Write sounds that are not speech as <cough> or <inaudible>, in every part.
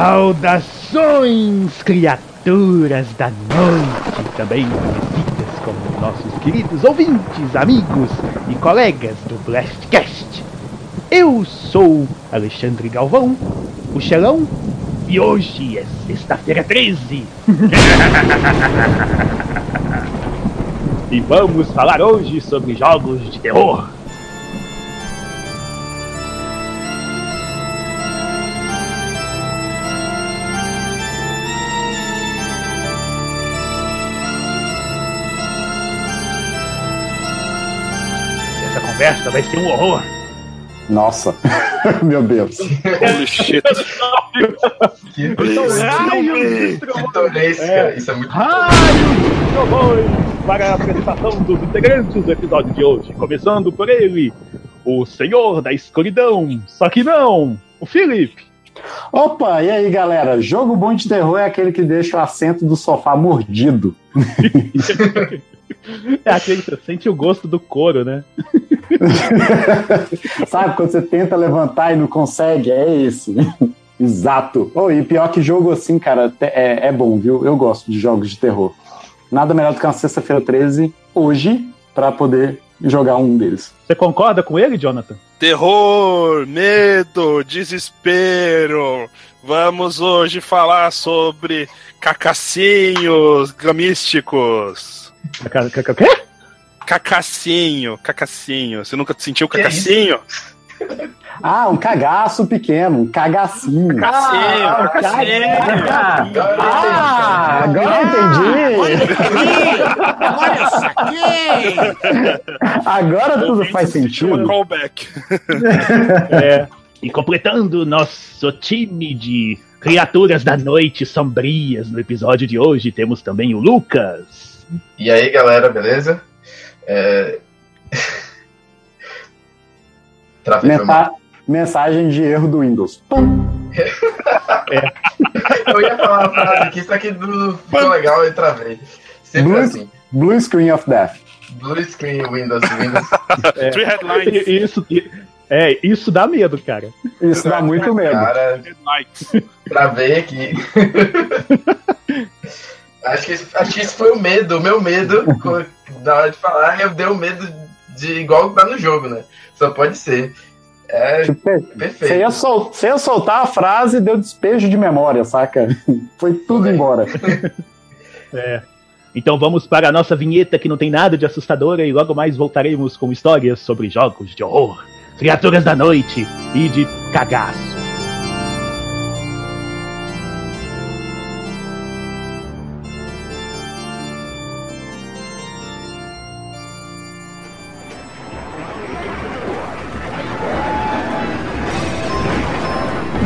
Saudações, criaturas da noite, também conhecidas como nossos queridos ouvintes, amigos e colegas do Blastcast. Eu sou Alexandre Galvão, o Xelão, e hoje é sexta-feira 13. <laughs> e vamos falar hoje sobre jogos de terror. Conversa vai ser um horror. Nossa, <laughs> meu Deus. Holy shit. Que Então, pitoresca. É. Isso é muito trovões para a apresentação dos integrantes do episódio de hoje. Começando por ele, o Senhor da Escuridão. Só que não, o Felipe. Opa, e aí galera? Jogo bom de terror é aquele que deixa o assento do sofá mordido. <laughs> É aquele que você sente o gosto do couro, né? <laughs> Sabe, quando você tenta levantar e não consegue? É esse. <laughs> Exato. Oh, e pior que jogo assim, cara, é, é bom, viu? Eu gosto de jogos de terror. Nada melhor do que uma sexta-feira 13, hoje, pra poder jogar um deles. Você concorda com ele, Jonathan? Terror, medo, desespero. Vamos hoje falar sobre cacacinhos gamísticos. Ca- ca- ca- Quê? Cacacinho, cacacinho. Você nunca sentiu cacacinho? Ah, um cagaço pequeno, um cagacinho. Cacacinho, Ah, cacacinho. Ah, agora eu entendi! Agora eu saquei! Agora tudo faz sentido. Callback. <laughs> É. E completando nosso time de criaturas da noite sombrias no episódio de hoje, temos também o Lucas. E aí, galera, beleza? É... <laughs> Mensa- Mensagem de erro do Windows. Pum. <laughs> Eu ia falar uma frase aqui, só que não ficou legal e travei. Sempre Blue- assim. Blue Screen of Death. Blue screen, Windows, Windows. Three headlines. Isso, é, isso dá medo, cara. Isso dá muito medo. Cara, travei aqui. <laughs> acho, que, esse- acho que isso foi o medo, o meu medo. <laughs> Na hora de falar, eu dei o medo de igual tá no jogo, né? Só pode ser. É Tipo, você perfeito. ia, sol- você ia soltar a frase e deu despejo de memória, saca? <laughs> Foi tudo Foi. embora. <laughs> É. Então vamos para a nossa vinheta que não tem nada de assustadora e logo mais voltaremos com histórias sobre jogos de horror, criaturas da noite e de cagaço.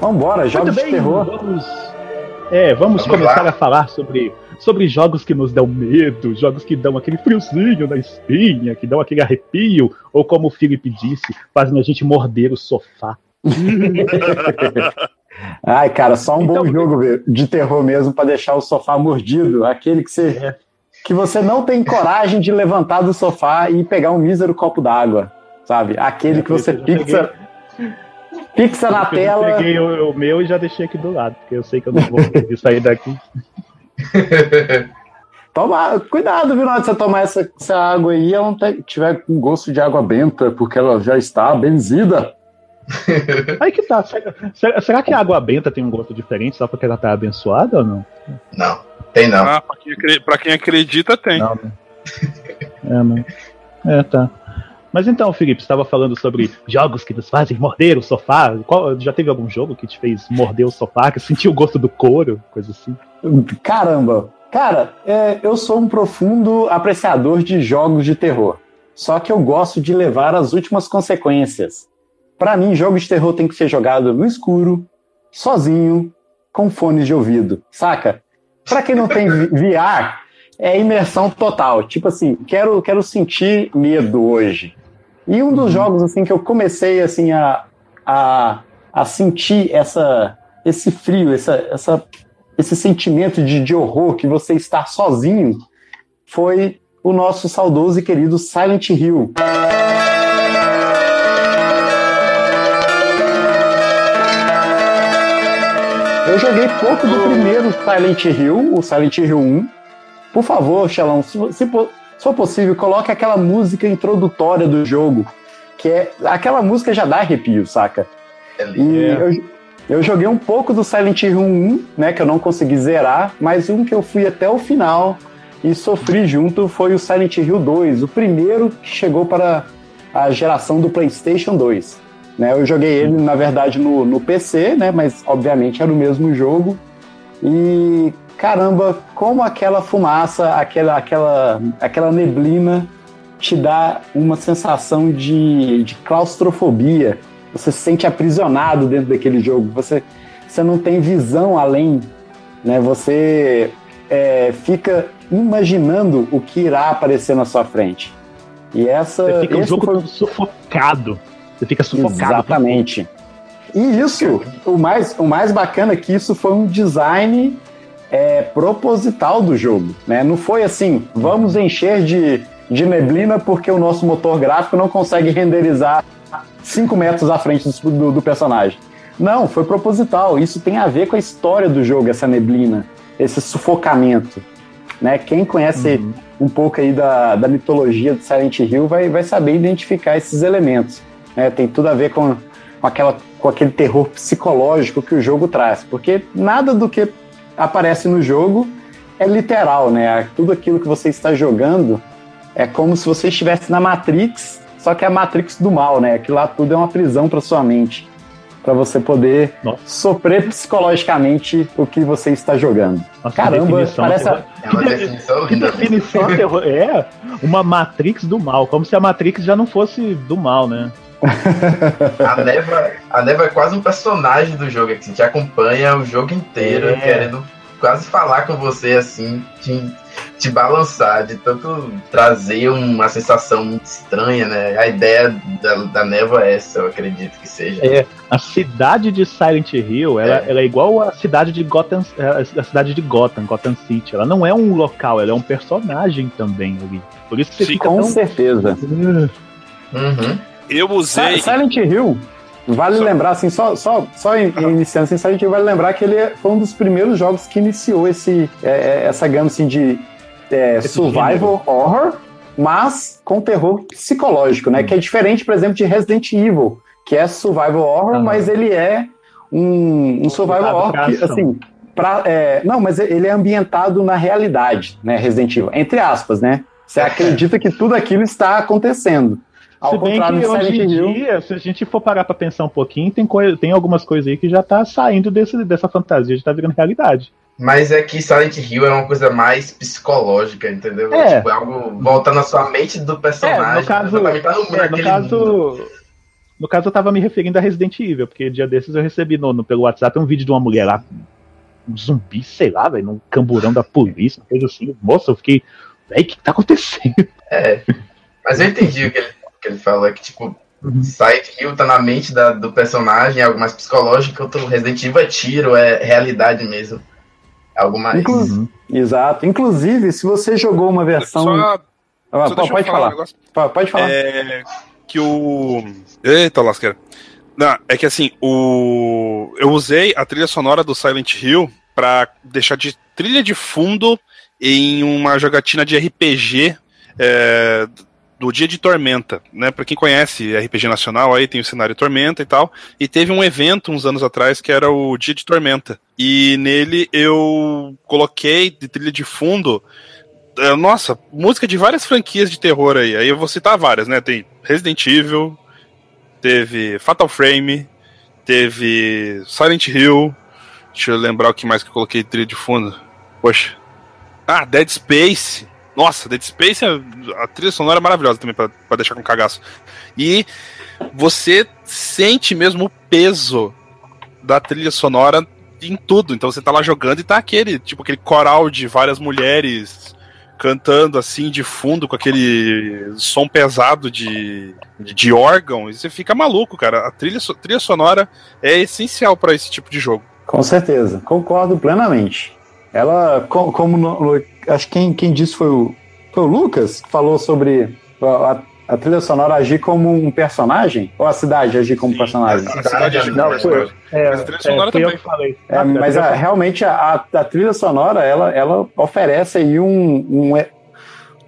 Vambora, jogos Muito de terror. Vamos, é, vamos, Vamos começar lá. a falar sobre, sobre jogos que nos dão medo, jogos que dão aquele friozinho na espinha, que dão aquele arrepio, ou como o Felipe disse, fazem a gente morder o sofá. <laughs> Ai, cara, só um Então- bom jogo de terror mesmo pra deixar o sofá mordido. Aquele que você, É. que você não tem coragem de levantar do sofá e pegar um mísero copo d'água, sabe? Aquele que você fixa, fixa na Eu tela. peguei o, o meu e já deixei aqui do lado, porque eu sei que eu não vou conseguir sair daqui. <laughs> Toma, cuidado, viu, na hora de você tomar essa, essa água aí, ela não te- tiver com gosto de água benta, porque ela já está benzida. <laughs> Aí que tá. Será, será- será que a água benta tem um gosto diferente só porque ela tá abençoada ou não? Não, tem não. Ah, pra quem, acre- pra quem acredita, tem. Não, né? É, não. É, tá. Mas então, Felipe, você estava falando sobre jogos que nos fazem morder o sofá. Qual- já teve algum jogo que te fez morder o sofá, que sentiu o gosto do couro, coisa assim? Caramba! Cara, é, eu sou um profundo apreciador de jogos de terror. Só que eu gosto de levar as últimas consequências. Pra mim, jogo de terror tem que ser jogado no escuro, sozinho, com fones de ouvido, saca? Pra quem não tem VR, <laughs> é imersão total. Tipo assim, quero, quero sentir medo hoje. E um dos jogos assim que eu comecei assim a, a, a sentir essa, esse frio, essa, essa esse sentimento de, de horror que você está sozinho foi o nosso saudoso e querido Silent Hill. Eu joguei pouco do primeiro Silent Hill, o Silent Hill 1. Por favor, Xelão, se, se, se for possível, coloque aquela música introdutória do jogo, que é aquela música já dá arrepio, saca? E É. eu, eu joguei um pouco do Silent Hill 1, né, que eu não consegui zerar, mas um que eu fui até o final e sofri junto foi o Silent Hill 2, o primeiro que chegou para a geração do PlayStation 2. Né, eu joguei ele, na verdade, no, no PC, né, mas obviamente era o mesmo jogo. E caramba, como aquela fumaça, aquela, aquela, aquela neblina te dá uma sensação de, de claustrofobia. Você se sente aprisionado dentro daquele jogo. Você, você não tem visão além. Né? Você é, fica imaginando o que irá aparecer na sua frente. E essa. Você fica o esse jogo foi- sufocado. Você fica sufocado. Exatamente. E isso, o mais, o mais bacana é que isso foi um design é, proposital do jogo. Né? Não foi assim, vamos encher de, de neblina porque o nosso motor gráfico não consegue renderizar 5 metros à frente do, do- do personagem. Não, foi proposital. Isso tem a ver com a história do jogo, essa neblina, esse sufocamento. Né? Quem conhece um pouco aí da, da mitologia do Silent Hill vai, vai saber identificar esses elementos. né? Tem tudo a ver com, com, aquela, com aquele terror psicológico que o jogo traz. Porque nada do que aparece no jogo é literal, né? Tudo aquilo que você está jogando é como se você estivesse na Matrix, só que é a Matrix do mal, né? Aquilo lá tudo é uma prisão para sua mente, para você poder Nossa. sofrer psicologicamente o que você está jogando. Nossa, Caramba, parece terror- É uma definição Que definição terror. É uma Matrix do mal. Como se a Matrix já não fosse do mal, né? <laughs> A Neva, a Neva é quase um personagem do jogo, que te acompanha o jogo inteiro, É. querendo quase falar com você, assim, te, te balançar, de tanto trazer uma sensação muito estranha, né? A ideia da, da Neva é essa, eu acredito que seja. É, a cidade de Silent Hill, ela É. ela é igual a cidade de Gotham, a cidade de Gotham, Gotham City. Ela não é um local, ela é um personagem também ali. Por isso que você Sim, fica Com tão... certeza. Uhum. Eu usei. Si- Silent Hill, vale Só- lembrar, assim, só, só, só in- iniciando assim, Silent Hill vale lembrar que ele é- foi um dos primeiros jogos que iniciou esse, é, é, essa gama assim, de é, survival horror, mas com terror psicológico, né? Que é diferente, por exemplo, de Resident Evil, que é survival horror, mas ele é um, um survival horror que, assim, pra, é, não, mas ele é ambientado na realidade, né? Resident Evil, entre aspas, né? Você acredita que tudo aquilo está acontecendo. Ao Se bem contrário que hoje em dia, se a gente for parar pra pensar um pouquinho, tem, tem algumas coisas aí que já tá saindo desse, dessa fantasia, já tá virando realidade. Mas é que Silent Hill é uma coisa mais psicológica, entendeu? É. Tipo, é algo volta na sua mente do personagem. É, no caso- exatamente pra não- É, no mundo. caso. No caso, eu tava me referindo a Resident Evil, porque dia desses eu recebi no, no- pelo WhatsApp um vídeo de uma mulher lá, um zumbi, sei lá, velho, num camburão da polícia, uma coisa assim. Moça, eu fiquei, velho, o que tá acontecendo? É. Mas eu entendi o que ele, que ele falou, é que, tipo, Uhum. Silent Hill tá na mente da- do personagem, é algo mais psicológico, enquanto o Resident Evil é tiro, é realidade mesmo. É algo mais. Inclu- Uhum. Exato. Inclusive, se você jogou uma versão. Só, Ah, só pode falar um falar. Pô, Pode falar. É que o. Eita, lasqueira. Não, é que assim, o. Eu usei a trilha sonora do Silent Hill pra deixar de trilha de fundo em uma jogatina de RPG é, do Dia de Tormenta, né? Pra quem conhece RPG Nacional, aí tem o cenário Tormenta e tal. E teve um evento uns anos atrás que era o Dia de Tormenta. E nele eu coloquei de trilha de fundo é, nossa, música de várias franquias de terror aí. Aí eu vou citar várias, né? Tem Resident Evil, teve Fatal Frame, teve Silent Hill. Deixa eu lembrar o que mais que eu coloquei trilha de fundo. Poxa. Ah, Dead Space. Nossa, Dead Space, a trilha sonora é maravilhosa também, pra deixar com cagaço. E você sente mesmo o peso da trilha sonora em tudo. Então você tá lá jogando e tá aquele, tipo, aquele coral de várias mulheres cantando assim de fundo com aquele som pesado de, de, de órgão, e você fica maluco, cara. A trilha, so- trilha sonora é essencial pra esse tipo de jogo. Com certeza, concordo plenamente. Ela, co- como no- acho que quem, quem disse foi o, foi o Lucas, que falou sobre a, a trilha sonora agir como um personagem, ou a cidade agir como Sim, personagem. A cidade é Não, foi- É, Mas a trilha sonora é, fui eu também. que falei. É, Ah, mas eu- a- realmente a, a trilha sonora ela, ela oferece aí um, um,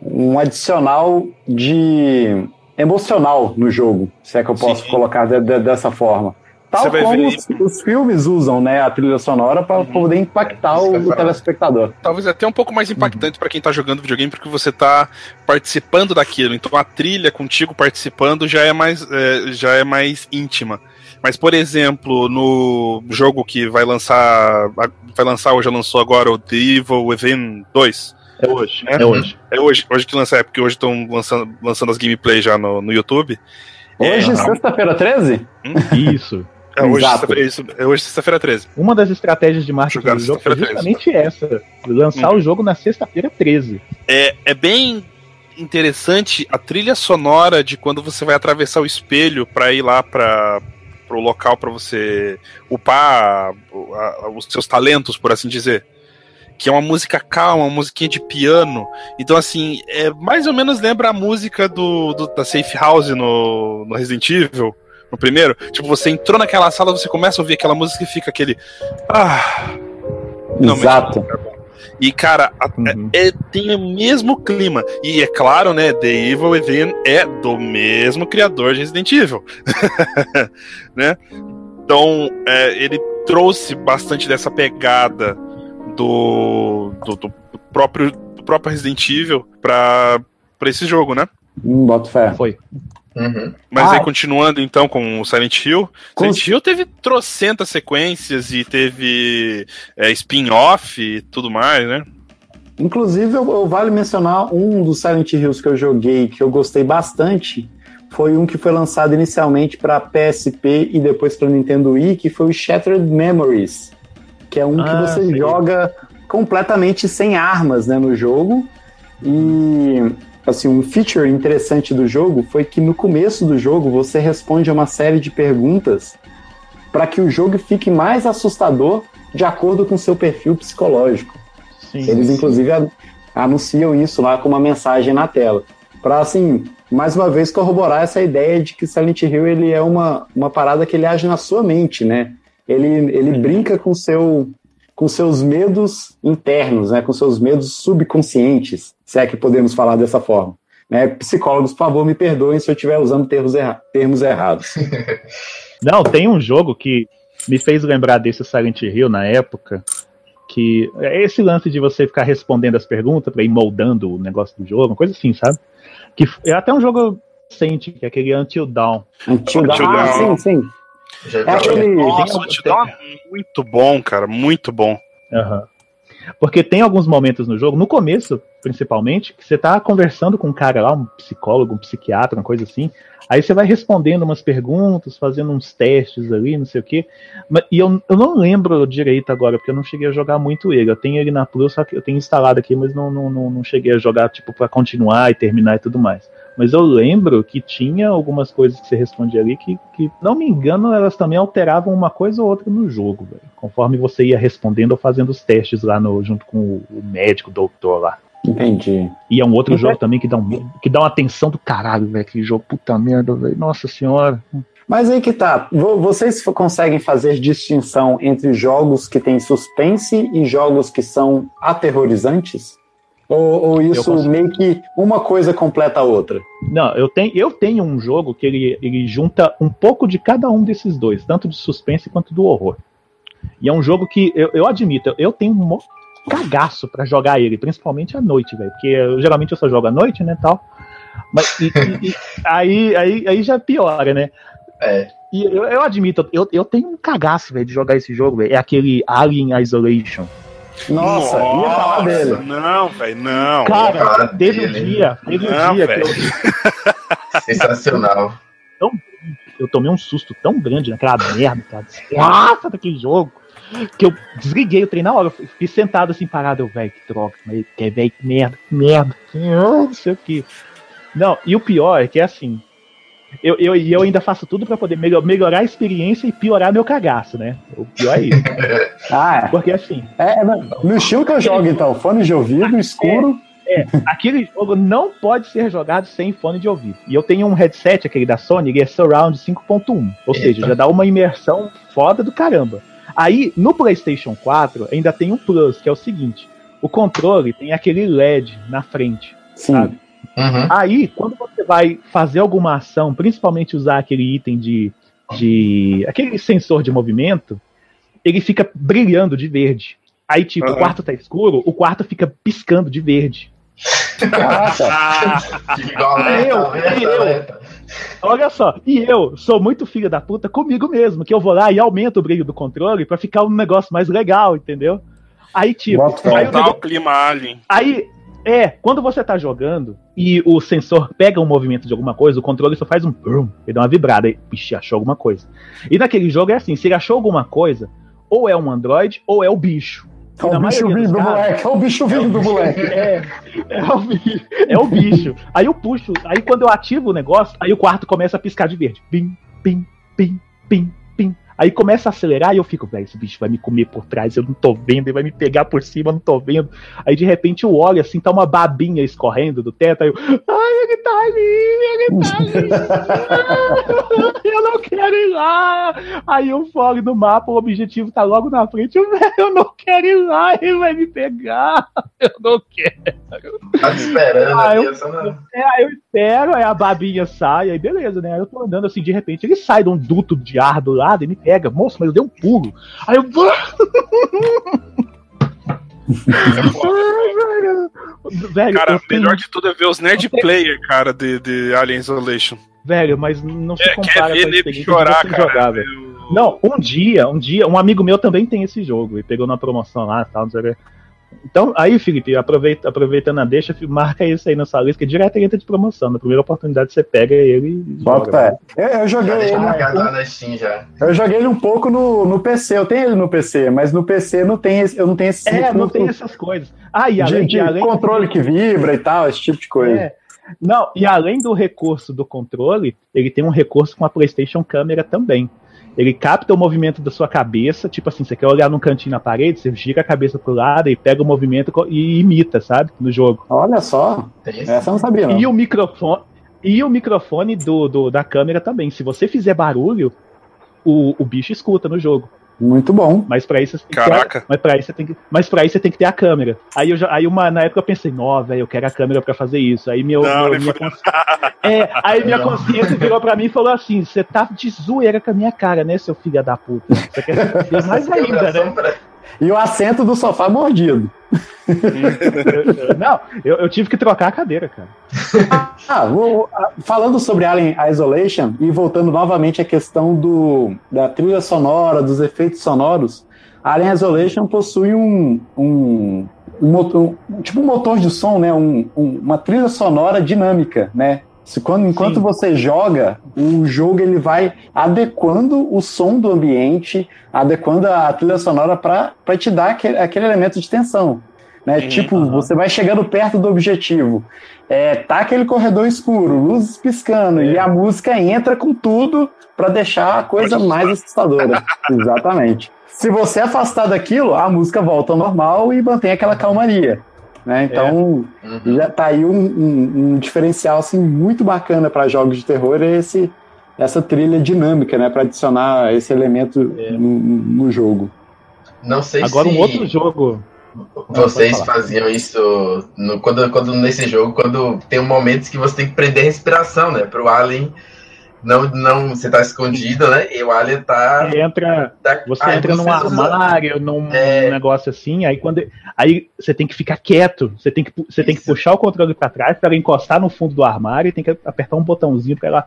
um adicional de emocional no jogo, se é que eu posso Sim. colocar de- de- dessa forma. Tal Você vai como ver- os, os filmes usam né, a trilha sonora para poder impactar ia o, falar. telespectador. Talvez até um pouco mais impactante pra quem tá jogando videogame, porque você tá participando daquilo. Então a trilha contigo participando já é mais, é, já é mais íntima. Mas, por exemplo, no jogo que vai lançar. Vai lançar hoje, lançou agora o The Evil Within 2. É hoje. É? É hoje. É hoje, hoje que lança, é porque hoje estão lançando, lançando as gameplays já no, no YouTube. Hoje, É, sexta-feira 13? Isso. É hoje, Exato. sexta-feira, isso, é hoje sexta-feira 13. Uma das estratégias de marketing Jogar do jogo foi sexta-feira justamente essa: lançar o jogo na sexta-feira 13. É, é bem interessante a trilha sonora de quando você vai atravessar o espelho pra ir lá para pro local pra você upar a- a- os seus talentos, por assim dizer. Que é uma música calma, uma musiquinha de piano. Então, assim, é, mais ou menos lembra a música do, do- da Safe House no, no Resident Evil, no primeiro. Tipo, você entrou naquela sala, você começa a ouvir aquela música e fica aquele. Ah! Exato. é. E, cara, a- Uhum. é, tem o mesmo clima. E é claro, né? The Evil Within é do mesmo criador de Resident Evil. <laughs> né? Então, é, ele trouxe bastante dessa pegada do, do, do próprio, do próprio Resident Evil pra, pra esse jogo, né? Hum, boto fé. Foi. Uhum. Mas Ah. aí, continuando então com o Silent Hill, Com- Silent Hill teve trocentas sequências e teve é, spin-off e tudo mais, né? Inclusive, eu, eu vale mencionar um dos Silent Hills que eu joguei que eu gostei bastante. Foi um que foi lançado inicialmente para PSP e depois para Nintendo Wii, que foi o Shattered Memories, que é um Ah, que você sei. joga completamente sem armas né, no jogo. E assim, um feature interessante do jogo foi que no começo do jogo você responde a uma série de perguntas para que o jogo fique mais assustador de acordo com seu perfil psicológico. Sim. Eles, inclusive, a- anunciam isso lá com uma mensagem na tela. Para, assim, mais uma vez corroborar essa ideia de que Silent Hill ele é uma, uma parada que ele age na sua mente, né? Ele, ele brinca com seu com seus medos internos, né? Com seus medos subconscientes, se é que podemos falar dessa forma. Né? Psicólogos, por favor, me perdoem se eu estiver usando termos, erra- termos errados. <laughs> Não, tem um jogo que me fez lembrar desse Silent Hill na época. Que é esse lance de você ficar respondendo as perguntas para ir moldando o negócio do jogo, uma coisa assim, sabe? Que é até um jogo recente, que é aquele Until Dawn. Until Dawn. Ah, Dawn. sim, sim. Já É aquele- Nossa, tem- o Until Dawn é muito bom, cara, muito bom. Aham. Porque tem alguns momentos no jogo, no começo, principalmente, que você tá conversando com um cara lá, um psicólogo, um psiquiatra, uma coisa assim. Aí você vai respondendo umas perguntas, fazendo uns testes ali, não sei o quê. E eu, eu não lembro direito agora, porque eu não cheguei a jogar muito ele. Eu tenho ele na Plus, só que eu tenho instalado aqui, mas não, não, não, não cheguei a jogar, tipo, pra continuar e terminar e tudo mais. Mas eu lembro que tinha algumas coisas que você respondia ali que, que, não me engano, elas também alteravam uma coisa ou outra no jogo, velho. Conforme você ia respondendo ou fazendo os testes lá no, junto com o, o médico, o doutor lá. Entendi. E é um outro Mas jogo também que dá, um, que dá uma atenção do caralho, velho. Aquele jogo, puta merda, velho. Nossa senhora. Mas aí que tá. Vo- Vocês conseguem fazer distinção entre jogos que têm suspense e jogos que são aterrorizantes? Ou, ou isso meio que uma coisa completa a outra? Não, eu tenho, eu tenho um jogo que ele, ele junta um pouco de cada um desses dois, tanto de suspense quanto do horror. E é um jogo que, eu, eu admito, eu tenho mo- cagaço pra jogar ele, principalmente à noite, velho. Porque eu, geralmente eu só jogo à noite, né, tal. Mas e- e- e- aí, aí, aí já piora, né? É. E eu, eu admito, eu, eu tenho um cagaço, velho, de jogar esse jogo, velho. É aquele Alien Isolation. Nossa, ia falar dele. Não, velho, não. Cara, teve um dia, teve um dia que velho. eu, <laughs> Sensacional. eu tomei um susto tão grande naquela merda, cara, desgraça daquele jogo, que eu desliguei o trem na hora. Eu fiquei sentado assim, parado, eu, velho, que droga, mas que velho, que merda, que merda, que merda, não sei o que. Não, e o pior é que é assim. Eu, eu, e eu ainda faço tudo pra poder melho- melhorar a experiência e piorar meu cagaço, né? O pior é isso. <laughs> Ah, Porque assim, é, é no, estilo que eu jogo, então. Fone de ouvido, escuro. aquele jogo não pode ser jogado sem fone de ouvido. E eu tenho um headset, aquele da Sony, ele é Surround 5.1. Ou seja, Eita. já dá uma imersão foda do caramba. Aí, no PlayStation 4, ainda tem um plus, que é o seguinte: o controle tem aquele LED na frente. Sim. Sabe? Uhum. Aí, quando você vai fazer alguma ação, principalmente usar aquele item de. de aquele sensor de movimento, ele fica brilhando de verde. Aí, tipo, o Aham. quarto tá escuro, o quarto fica piscando de verde. Caraca. <laughs> Fica igual alerta, Eu, alerta, eu. alerta. Olha só, e eu sou muito filho da puta comigo mesmo, que eu vou lá e aumento o brilho do controle pra ficar um negócio mais legal, entendeu? Aí, tipo, aí, o o negócio- clima alien. aí, é, quando você tá jogando e o sensor pega um movimento de alguma coisa, o controle só faz um brum, ele dá uma vibrada, aí, vixe, achou alguma coisa. E naquele jogo é assim, se ele achou alguma coisa, ou é um android, ou é o bicho. E É o bicho vindo do moleque. É o bicho vindo do moleque. é, é o bicho. É o bicho. Aí eu puxo, aí quando eu ativo o negócio, aí o quarto começa a piscar de verde. Pim, pim, pim, pim. Aí começa a acelerar e eu fico, velho, esse bicho vai me comer por trás, eu não tô vendo, ele vai me pegar por cima, eu não tô vendo. Aí de repente eu olho assim, tá uma babinha escorrendo do teto, aí eu, ai, ele tá ali, ele tá ali. <laughs> eu não quero ir lá. Aí eu falo no mapa, o objetivo tá logo na frente, eu, velho, eu não quero ir lá, ele vai me pegar. <laughs> Eu não quero. Tá esperando ali, eu- não- É, aí eu espero, aí a babinha sai, aí beleza, né? Aí eu tô andando assim, de repente ele sai de um duto de ar do lado e me pega. Moço, mas eu dei um pulo. Aí eu. <laughs> Velho. Cara, eu tenho- melhor de tudo é ver os nerd player, cara, de, de Alien Isolation. velho, mas não se É, compara quer com a ver experiência de chorar, cara. jogar, velho. Não, um dia, um dia, um amigo meu também tem esse jogo e pegou na promoção lá tal, não sei o quê. Então, aí, Felipe, aproveita, aproveitando a deixa, marca isso aí na sua lista, que direto entra de promoção. Na primeira oportunidade você pega ele e Bota joga. fé. Eu, eu Já joguei ele. na Steam já. Eu joguei ele um pouco no, no PC. Eu tenho ele no PC, mas no PC não tem esse, eu não tenho esse É, não tem essas coisas. Ah, e de, além, de e além controle que vibra e tal, esse tipo de coisa. É. Não, e além do recurso do controle, ele tem um recurso com a PlayStation Câmera também. Ele capta o movimento da sua cabeça, tipo assim, você quer olhar num cantinho na parede, você gira a cabeça pro lado e pega o movimento e imita, sabe? No jogo. Olha só, essa eu não sabia, não. E o microfone, e o microfone do, do- da câmera também. Se você fizer barulho, o, o bicho escuta no jogo. Muito bom. Mas pra isso você tem Caraca. que ter, mas para isso você tem que, mas para isso você tem que ter a câmera. Aí eu já, aí uma na época eu pensei, não, velho, eu quero a câmera pra fazer isso. Aí meu, Não, meu- minha consci- é, aí minha Não. consciência virou pra mim e falou assim: "Você tá de zoeira com a minha cara, né, seu filho da puta? Você quer ser <laughs> mais ainda, né?" Pra- E o assento do sofá mordido. <laughs> Não, eu, eu tive que trocar a cadeira, cara. <laughs> Ah, vou- falando sobre Alien Isolation e voltando novamente à questão do, da trilha sonora, dos efeitos sonoros, Alien Isolation possui um, um, um motor, um- tipo um motor de som, né? Um- uma trilha sonora dinâmica, né? Se quando, enquanto Sim. você joga, o jogo ele vai adequando o som do ambiente, adequando a trilha sonora para te dar aquele, aquele elemento de tensão. Né? Uhum. tipo, Aham. você vai chegando perto do objetivo. É, tá aquele corredor escuro, luzes piscando, É. e a música entra com tudo para deixar a coisa mais assustadora. <laughs> Exatamente. Se você afastar daquilo, a música volta ao normal e mantém aquela calmaria. Né? Então, Uhum. já tá aí um, um- um diferencial assim, muito bacana para jogos de terror, é esse, essa trilha dinâmica, né? Para adicionar esse elemento É. no, no- jogo. Não sei Agora se um outro jogo. vocês faziam isso no- quando, quando nesse jogo, quando tem momentos que você tem que prender a respiração, né? Pro Alien não, não, você tá escondido, né? E o alien tá. Você entra, tá- você entra num você usa- armário, num É. negócio assim, aí quando aí você tem que ficar quieto, você tem que você tem que puxar o controle pra trás para ela encostar no fundo do armário e tem que apertar um botãozinho para ela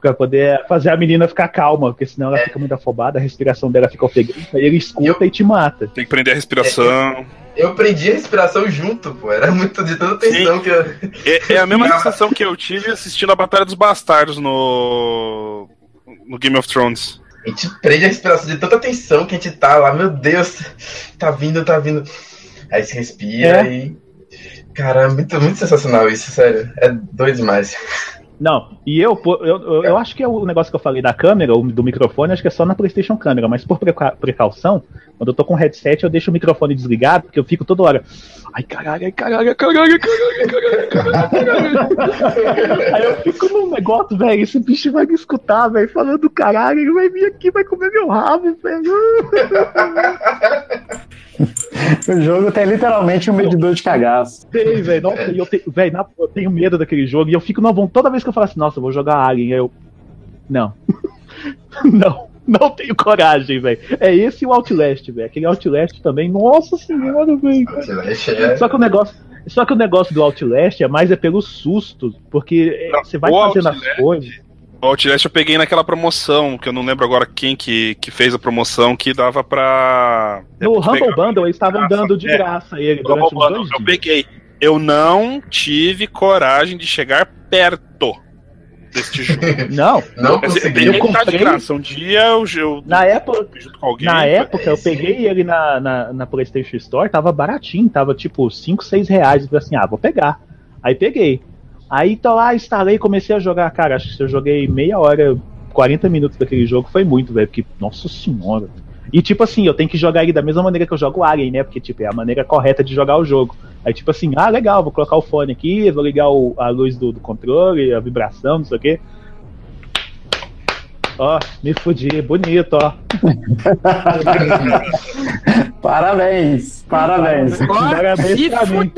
para <gasps> poder fazer a menina ficar calma, porque senão ela É. fica muito afobada, a respiração dela fica ofegante, aí ele escuta e te mata. Tem que prender a respiração. Eu prendi a respiração junto, pô. Era muito de tanta tensão que eu. É, é a mesma <laughs> sensação que eu tive assistindo a Batalha dos Bastardos no. no Game of Thrones. A gente prende a respiração de tanta tensão que a gente tá lá, meu Deus, tá vindo, tá vindo. Aí você respira É. e. Cara, muito, muito sensacional isso, sério. É doido demais. Não, e eu, pô, eu, eu, eu acho que é o negócio que eu falei da câmera, o do microfone, acho que é só na PlayStation câmera, mas por preca- precaução, quando eu tô com headset, eu deixo o microfone desligado, porque eu fico toda hora. Ai caralho, ai caralho, ai caralho, caralho, caralho, caralho, caralho. <laughs> Aí eu fico num negócio, velho, esse bicho vai me escutar, velho, falando do caralho, ele vai vir aqui, vai comer meu rabo, velho. <laughs> O jogo tem literalmente um medidor de cagaço. Tem, velho. Nossa, eu, te, na- eu tenho medo daquele jogo. E eu fico na vontade. Toda vez que eu falo assim, nossa, eu vou jogar Alien, aí eu. Não. <laughs> não. Não tenho coragem, velho. É esse e o Outlast, velho. Aquele Outlast também. Nossa senhora, velho. É- Só que o negócio. Só que o negócio do Outlast é mais é pelo susto, porque é, Não, você vai o fazendo as Outlast- coisas. O Outlast eu peguei naquela promoção, que eu não lembro agora quem que, que fez a promoção, que dava pra. No pegar- Humble Bundle eles estavam graça, dando de é. graça ele No durante Humble uns Bundle, eu peguei. Eu não tive coragem de chegar perto deste jogo. <laughs> Não, Não Eu consegui. ele tá de comprei- graça. Um dia eu, eu na época, junto com alguém. Na época, eu peguei ele na, na, na PlayStation Store, tava baratinho, tava tipo 5, 6 reais. Eu falei assim, ah, vou pegar. Aí peguei. Aí tô lá, instalei, comecei a jogar. Cara, acho que eu joguei meia hora, 40 minutos daquele jogo, foi muito, velho. Porque, nossa senhora. E tipo assim, eu tenho que jogar ele da mesma maneira que eu jogo Alien, né? Porque, tipo, é a maneira correta de jogar o jogo. Aí, tipo assim, ah, legal, vou colocar o fone aqui, vou ligar o- a luz do, do controle, a vibração, não sei o quê. Ó, me fudi, bonito, ó. <laughs> Parabéns, parabéns. Parabéns pra mim. <laughs>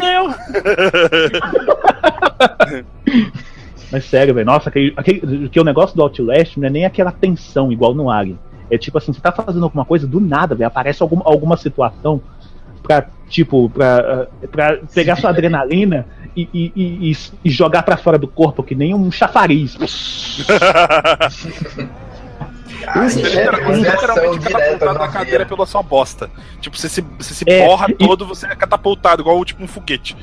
Mas sério, velho, nossa, aquele, aquele, que o negócio do Outlast não é nem aquela tensão igual no Alien. É tipo assim, você tá fazendo alguma coisa, do nada, velho, aparece alguma, alguma situação pra, tipo, pra, pra pegar sua adrenalina e, e, e- e- jogar pra fora do corpo, que nem um chafariz. <laughs> Cara, Isso, é, Literalmente, catapultado na cadeira pela sua bosta. Tipo, você se, você se É, borra e- todo, você é catapultado, igual tipo um foguete.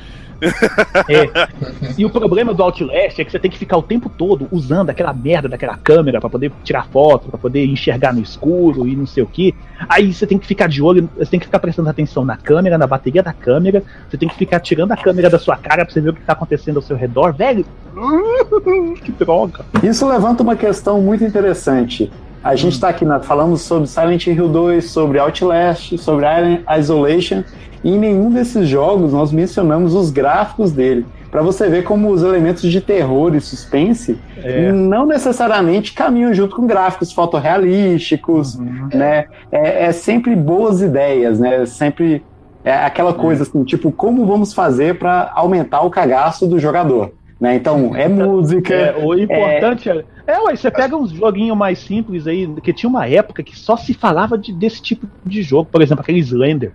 É. E o problema do Outlast é que você tem que ficar o tempo todo usando aquela merda daquela câmera pra poder tirar foto, pra poder enxergar no escuro e não sei o que. Aí você tem que ficar de olho, você tem que ficar prestando atenção na câmera, na bateria da câmera, você tem que ficar tirando a câmera da sua cara pra você ver o que tá acontecendo ao seu redor, velho. <laughs> Que droga. Isso levanta uma questão muito interessante. A gente está aqui na, falando sobre Silent Hill 2, sobre Outlast, sobre Alien Isolation, e em nenhum desses jogos nós mencionamos os gráficos dele. Para você ver como os elementos de terror e suspense É. não necessariamente caminham junto com gráficos fotorrealísticos, né? É, é sempre boas ideias, né? Sempre é aquela coisa assim, tipo, como vamos fazer para aumentar o cagaço do jogador, né? Então, é <laughs> música, É, o importante é. É, ué, você pega uns joguinhos mais simples aí, que tinha uma época que só se falava de- desse tipo de jogo, por exemplo, aquele Slender.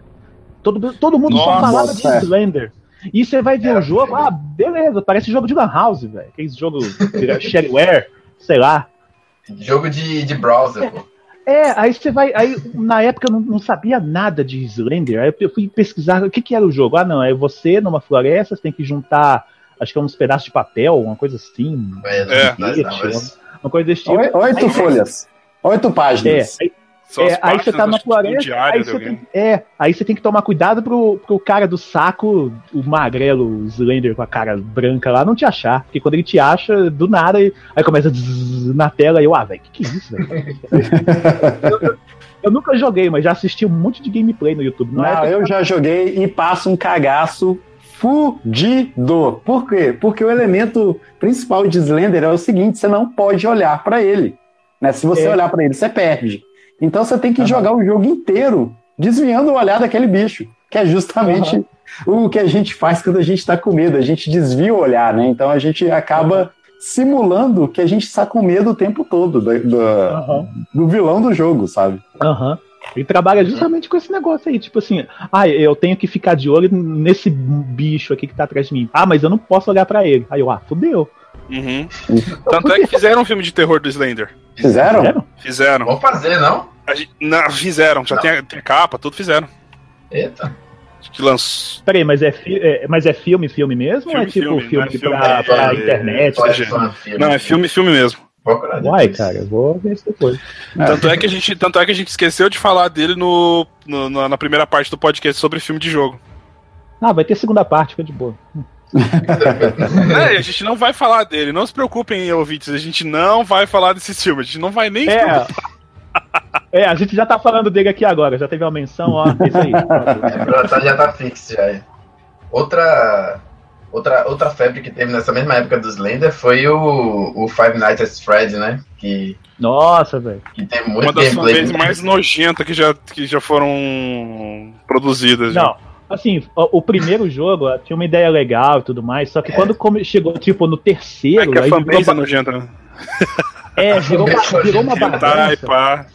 Todo, todo mundo só Nossa, falava de é. Slender. E você vai ver Era o jogo, ah, beleza, parece jogo de Lan House, velho. Aqueles jogos de <laughs> shareware, sei lá. Jogo de, de browser, pô. É, aí você vai. Aí, na época eu não, não sabia nada de Slender. Aí eu fui pesquisar o que, que era o jogo. Ah, não, é você numa floresta, você tem que juntar, acho que é uns pedaços de papel, uma coisa assim. É, É. não, não, mas- Uma coisa desse tipo. Oi- oito folhas, oito É, páginas. aí, São é, as aí você tá na floresta, aí você, tem, é, aí você tem que tomar cuidado pro, pro cara do saco, o magrelo, o Slender com a cara branca lá, não te achar. Porque quando ele te acha, do nada, aí aí começa zzz na tela e eu, ah, velho, que que é isso, velho? <laughs> eu, nunca joguei, mas já assisti um monte de gameplay no YouTube. Não, Não, é eu já joguei e passo um cagaço fudido. Por quê? Porque o elemento principal de Slender é o seguinte: você não pode olhar pra ele. Né? Se você É. olhar pra ele, você perde. Então você tem que Aham. jogar o jogo inteiro desviando o olhar daquele bicho, que é justamente o que a gente faz quando a gente tá com medo. A gente desvia o olhar, né? Então a gente acaba simulando que a gente está com medo o tempo todo do, do, do vilão do jogo, sabe? Aham. Ele trabalha justamente com esse negócio aí, tipo assim, ah, eu tenho que ficar de olho nesse bicho aqui que tá atrás de mim. Ah, mas eu não posso olhar pra ele. Aí eu, ah, fudeu. Uhum. <laughs> Tanto é que fizeram um filme de terror do Slender. Fizeram? Fizeram? Fizeram. Vamos fazer, não? A gente- não, fizeram, já Não. tem, a- tem a capa, tudo fizeram. Eita. Que lançou. Peraí, mas é, fi- é- mas é filme, filme mesmo? ou é Filme, tipo filme, filme, é filme, pra, é- pra é- internet? É- filme. Não, é filme, filme mesmo. Procurar Uai, depois. cara, eu vou ver isso depois. Tanto é que a gente, tanto é que a gente esqueceu de falar dele no, no- na, na primeira parte do podcast sobre filme de jogo. Ah, vai ter segunda parte, fica de boa. <laughs> É, a gente não vai falar dele, não se preocupem, ouvintes, a gente não vai falar desse filme, a gente não vai nem se É. preocupar. <laughs> É, a gente já tá falando dele aqui agora, já teve uma menção, ó, é isso aí. <laughs> Já tá, já tá fixo já. é. Outra, outra, outra febre que teve nessa mesma época dos Slender foi o, o Five Nights at Freddy, né? Que, Nossa, velho. que tem muito Uma das vezes mais nojentas que já, que já foram produzidas. já. Não, assim, o, primeiro jogo ó, tinha uma ideia legal e tudo mais, só que quando come- chegou, tipo, no É terceiro, que a aí virou, fanbase é uma- nojenta, né? é, <laughs> virou uma, virou uma bagunça. pá.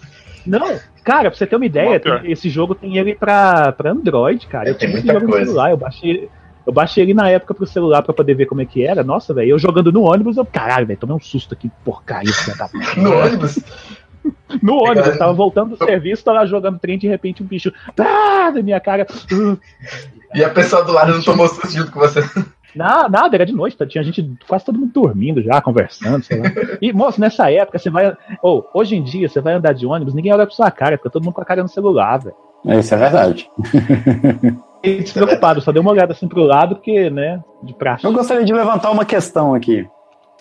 Não, cara, pra você ter uma ideia, esse jogo tem ele pra, pra Android, cara. É, Eu tem tinha esse muita jogo no coisa. celular, eu baixei, eu baixei ele na época pro celular pra poder ver como é que era. Nossa, velho, eu jogando no ônibus, eu, caralho, velho, tomei um susto aqui, porcaria, puta. <laughs> No ônibus. <laughs> No ônibus, eu tava voltando do serviço, tava jogando trem, de repente um bicho, ah, na minha cara. uh, E a pessoa do lado não tomou susto junto com você. Nada, nada, era de noite, tá? tinha gente, quase todo mundo dormindo já, conversando, sei lá. E, moço, nessa época, você vai. Ou, hoje em dia, você vai andar de ônibus, ninguém olha pra sua cara, fica todo mundo com a cara no celular, velho. Isso é verdade. <laughs> E despreocupado, só deu uma olhada assim pro lado, porque, né, de praxe. Eu gostaria de levantar uma questão aqui.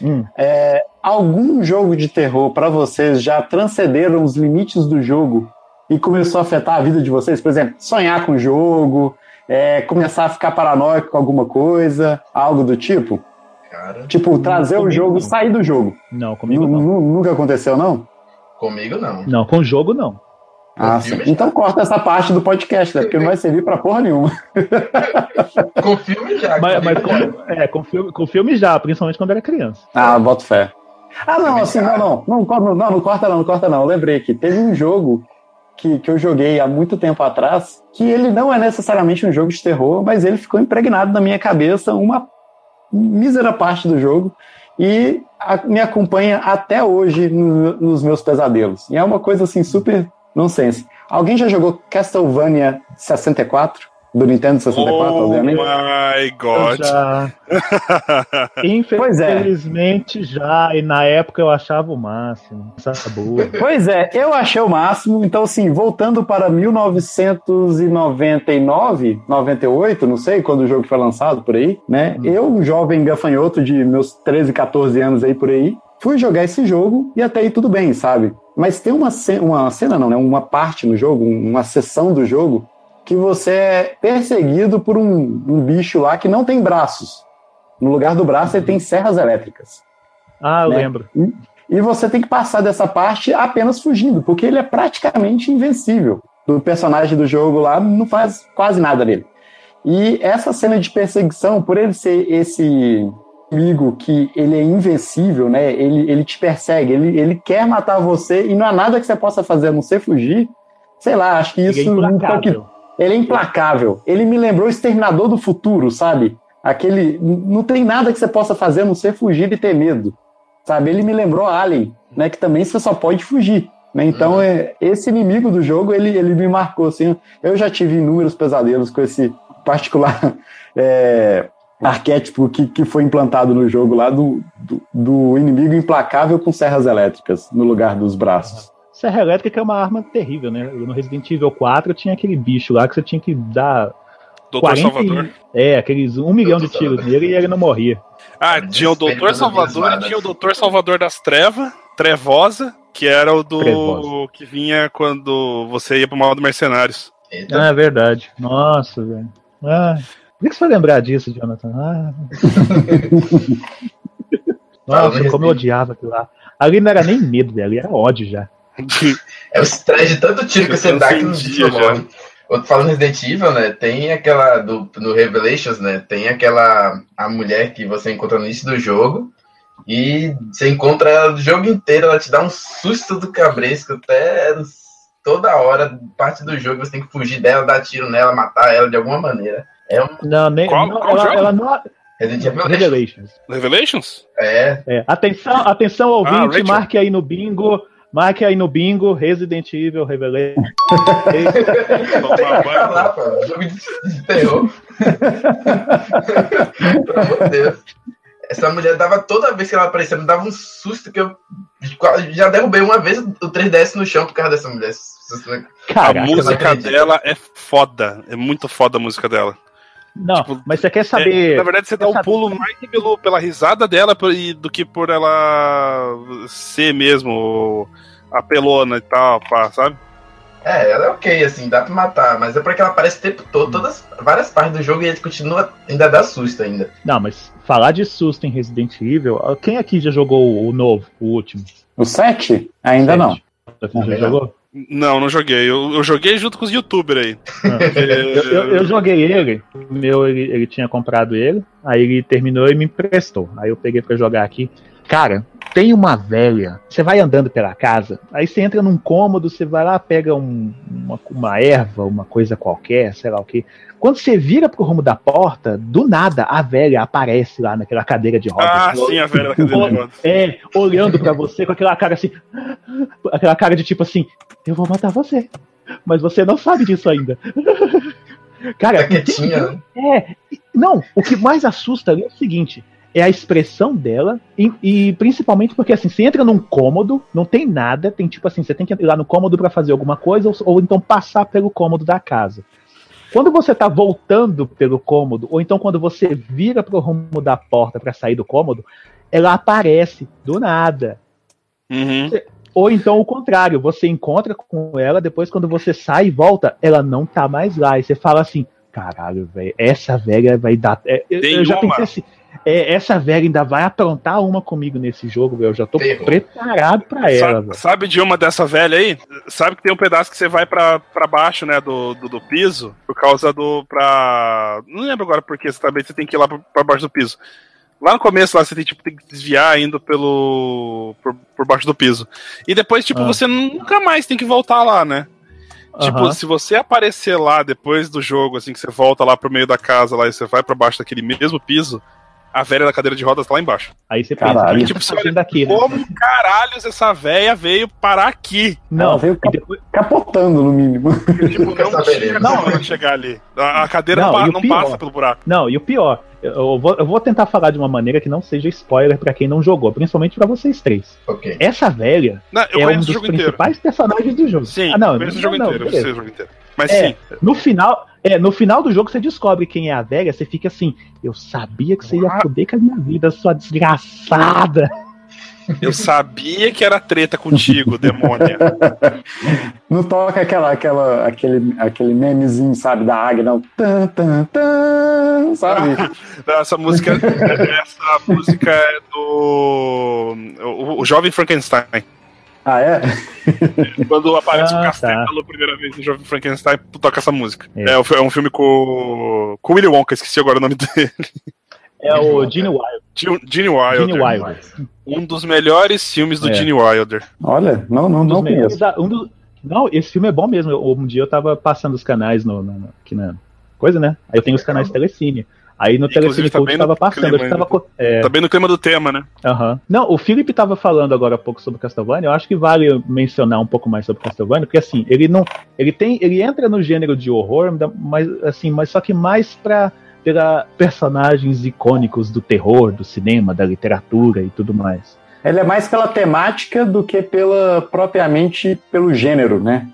Hum. É, algum jogo de terror para vocês já transcenderam os limites do jogo e começou a afetar a vida de vocês? Por exemplo, sonhar com o jogo, é, começar a ficar paranoico com alguma coisa, algo do tipo? Cara, Tipo, trazer o jogo, não. sair do jogo. Não, comigo não. nu- Nunca aconteceu, não? comigo não. Não, com jogo não. Ah. Então corta essa parte do podcast, né? Porque não vai servir pra porra nenhuma. Com filme já. Mas, mas com, é, com, filme, com filme já, principalmente quando era criança. Ah, boto fé. Ah, não, assim, não, não. Não, corta- não, não corta não, não corta não. Eu lembrei que teve um jogo que, que eu joguei há muito tempo atrás, que ele não é necessariamente um jogo de terror, mas ele ficou impregnado na minha cabeça uma mísera parte do jogo e a- me acompanha até hoje no- nos meus pesadelos. E é uma coisa assim super nonsense. Alguém já jogou Castlevania 64? Do Nintendo 64, Oh obviamente? my Eu god. já, <laughs> Pois é. infelizmente já, e na época eu achava o máximo. Boa. Pois é, eu achei o máximo. Então, assim, voltando para 1999, 98, não sei quando o jogo foi lançado por aí, né? Eu, um jovem gafanhoto de meus 13, 14 anos aí por aí, fui jogar esse jogo e até aí tudo bem, sabe? Mas tem uma cena, uma cena não, né? Uma parte no jogo, uma seção do jogo, que você é perseguido por um, um bicho lá que não tem braços. No lugar do braço, ele tem serras elétricas. Ah, eu Né? lembro. E você tem que passar dessa parte apenas fugindo, porque ele é praticamente invencível. O personagem do jogo lá não faz quase nada dele. E essa cena de perseguição, por ele ser esse amigo que ele é invencível, né? Ele, ele te persegue, ele, ele quer matar você e não há nada que você possa fazer a não ser fugir. Sei lá, acho que Ele é isso um pouco- implacável. ele é implacável. Ele me lembrou o Exterminador do Futuro, sabe? Aquele. Não tem nada que você possa fazer a não ser fugir e ter medo. Sabe? Ele me lembrou Alien, né? Que também você só pode fugir. Né? Então, é, esse inimigo do jogo, ele, ele me marcou. Assim, eu já tive inúmeros pesadelos com esse particular <laughs> é, arquétipo que, que foi implantado no jogo lá do, do, do inimigo implacável com serras elétricas no lugar dos braços. Serra elétrica é uma arma terrível, né? No Resident Evil 4 tinha aquele bicho lá que você tinha que dar. Doutor 40 e- Salvador. É, aqueles um milhão de tiros nele e ele não morria. Ah, tinha o Doutor Salvador e tinha o Doutor Salvador das Trevas, Trevosa, que era o do. Trevosa. que vinha quando você ia pro mal do Mercenários. Eita. Ah, é verdade. Nossa, velho. Ah, por que você foi lembrar disso, Jonathan? Ah. <laughs> Nossa, como eu odiava aquilo lá. Ali não era nem medo, velho, ali era ódio já. É o estresse de tanto tiro que você dá que não não morre. Outro falando Resident Evil, né? Tem aquela do no Revelations, né? Tem aquela a mulher que você encontra no início do jogo E você encontra ela o jogo inteiro, ela te dá um susto do cabresco até toda hora, parte do jogo, você tem que fugir dela, dar tiro nela, matar ela de alguma maneira. É um Não, nem, Qual- não, qual ela, jogo? ela não. Resident Evil Revelations. Revelations? É, É, atenção, atenção, ouvinte, Ah, marque aí no bingo. Marque aí no bingo, Resident Evil Revelation. <laughs> Tomar Vai lá, banho. pô, jogo de, terror. <laughs> Pelo amor de Deus. Essa mulher dava toda vez que ela aparecia, me dava um susto que eu já derrubei uma vez o 3DS no chão por causa dessa mulher. A Caraca, música acredito. dela é foda. É muito foda a música dela. Não, tipo, mas você quer É, saber. na verdade, você dá um pulo mais pelo, pela risada dela por- e- do que por ela ser mesmo apelona e tal, pá, sabe? É, ela é ok, assim, dá pra matar, mas é porque ela aparece o tempo todo, todas várias partes do jogo e ele continua, ainda dá susto ainda. Não, mas falar de susto em Resident Evil. Quem aqui já jogou o novo, o último? O 7? Ainda não. Você já Não. jogou? Não, não joguei. Eu, eu joguei junto com os youtubers aí. Eu, eu- eu joguei ele, meu ele, ele tinha comprado ele, aí ele terminou e me emprestou. Aí eu peguei pra jogar aqui. Cara, tem uma velha. Você vai andando pela casa, aí você entra num cômodo, você vai lá, pega um- uma, uma erva, uma coisa qualquer, sei lá o que. Quando você vira pro rumo da porta, do nada a velha aparece lá naquela cadeira de rodas. Ah, sim, a velha da cadeira de rodas. É, olhando pra você com aquela cara assim. Aquela cara de tipo assim: Eu vou matar você. Mas você não sabe disso ainda. <laughs> Cara, Tá quietinha, né? é, não, o que mais assusta ali é o seguinte: é a expressão dela, e, e principalmente porque assim, você entra num cômodo, não tem nada, tem tipo assim, você tem que ir lá no cômodo pra fazer alguma coisa, ou, ou então passar pelo cômodo da casa. Quando você tá voltando pelo cômodo, ou então quando você vira pro rumo da porta pra sair do cômodo, ela aparece do nada. Uhum. Ou então o contrário, você encontra com ela, depois quando você sai e volta, ela não tá mais lá. E você fala assim: caralho, velho, essa velha vai dar. é, eu, eu já pensei assim. É, essa velha ainda vai aprontar uma comigo nesse jogo, velho. Eu já tô Terror. preparado pra ela, Sabe, sabe de uma dessa velha aí? Sabe que tem um pedaço que você vai pra, pra baixo, né, do, do, do piso, por causa do. pra. Não lembro agora porque exatamente você tem que ir lá pra, pra baixo do piso. Lá no começo, lá você tem, tipo, tem que desviar indo pelo. por, por baixo do piso. E depois, tipo, Ah. você nunca mais tem que voltar lá, né? Tipo, Aham. se você aparecer lá depois do jogo, assim, que você volta lá pro meio da casa lá e você vai pra baixo daquele mesmo piso, a velha da cadeira de rodas tá lá embaixo. Aí você pensa, Caralho. que Tipo, tá você fazendo aqui, né? Como caralhos essa velha veio parar aqui? Não, Ela veio e depois- Capotando, no mínimo. <laughs> Tipo, não tinha Não, ela chegar ali. A, a cadeira Não, não, pa- não pior- passa pelo buraco. Não, e o pior, eu vou, eu vou tentar falar de uma maneira que não seja spoiler pra quem não jogou, principalmente pra vocês três. Ok. Essa velha Não, eu é um dos jogo inteiro. principais personagens do jogo. Sim, ah, não, eu conheço o jogo não, inteiro. Eu o jogo inteiro. Mas É. sim, No final, é, no final do jogo você descobre quem é a velha, você fica assim, eu sabia que você ia foder com a minha vida, sua desgraçada. eu sabia que era treta contigo, demônia. <laughs> Não toca aquela, aquela, aquele, aquele memezinho, sabe, da águia, não. Tan, tan, tan, sabe? <laughs> Essa música, essa música é do. O, o Jovem Frankenstein. Ah, é? <laughs> Quando aparece Ah, o castelo tá. pela primeira vez no Jovem Frankenstein, toca essa música. É. É, um é um filme com, com o Willy Wonka, esqueci agora o nome dele. É o Gene Wilder. Gene Wilder. Gene Wilder. Um dos melhores filmes do É. Gene Wilder. Olha, não, não, Um não conheço. da- um dos- não, esse filme é bom mesmo. Eu- Um dia eu tava passando os canais no, no- no- aqui na coisa, né? Aí eu tenho os canais Telecine. Aí no Inclusive, Telecine tá bem tava passando. clima tava, co- é, Tá bem no clima do tema, né? Aham. Não, o Felipe estava falando agora há pouco sobre Castlevania. Eu acho que vale mencionar um pouco mais sobre Castlevania, porque assim, ele não, ele tem, ele entra no gênero de horror, mas assim, mas só que mais para pela personagens icônicos do terror, do cinema, da literatura e tudo mais. Ele é mais pela temática do que pela propriamente pelo gênero, né?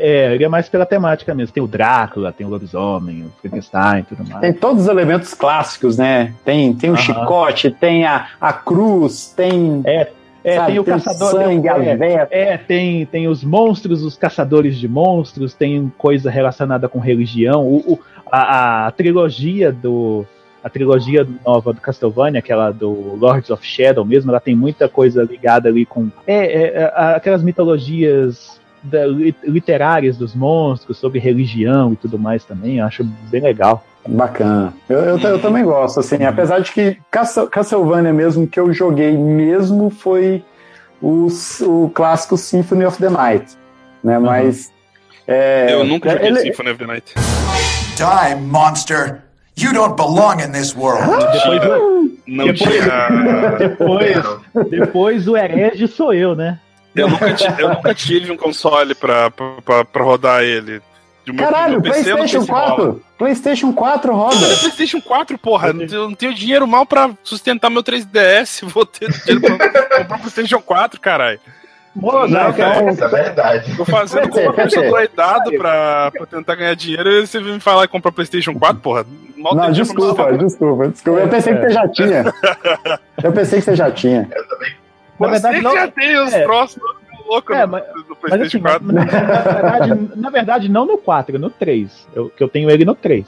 É, ele é mais pela temática mesmo. Tem o Drácula, tem o lobisomem, o Frankenstein e tudo mais. Tem todos os elementos clássicos, né? Tem, tem o Aham. chicote, tem a, a cruz, tem. É, sabe, tem o tem caçador. sangue, tem, é. É, tem, tem os monstros, os caçadores de monstros, tem coisa relacionada com religião. O, o- a, a trilogia do. A trilogia nova do Castlevania, aquela do Lords of Shadow mesmo, ela tem muita coisa ligada ali com. É, é, é, aquelas mitologias da- li- literárias dos monstros, sobre religião e tudo mais também. Eu acho bem legal. Bacana. Eu, eu, eu também gosto, assim, apesar de que Castle- Castlevania mesmo que eu joguei mesmo foi o, o clássico Symphony of the Night, né? Mas é, Eu nunca joguei ele- Symphony of the Night. Die, monster! You don't belong in this world. Depois, o- Não Depois- tinha. depois, depois o herege sou eu, né? Eu nunca, eu nunca tive um console pra, pra, pra rodar ele. De uma- Caralho, PC PlayStation se rola. 4! PlayStation 4 roda! Mas é PlayStation 4, porra. Eu não tenho- dinheiro mal pra sustentar meu 3DS. <laughs> Vou ter dinheiro pra comprar um PlayStation 4, caralho. Moço, Não, cara, Isso é verdade. Tô fazendo como uma pessoa doidado pra, pra tentar ganhar dinheiro e você vem me falar que comprar PlayStation 4, porra. Mal Não, desculpa, sustentar. desculpa, desculpa. Eu pensei que você já tinha. <laughs> Eu pensei que você já tinha. Eu também. Na verdade, Você não. já tem os é. próximos loucos É, no, mas- no Mas assim, PlayStation mas- 4. mas, na, verdade, na verdade, não no 4, no 3. Eu, que eu tenho ele no 3.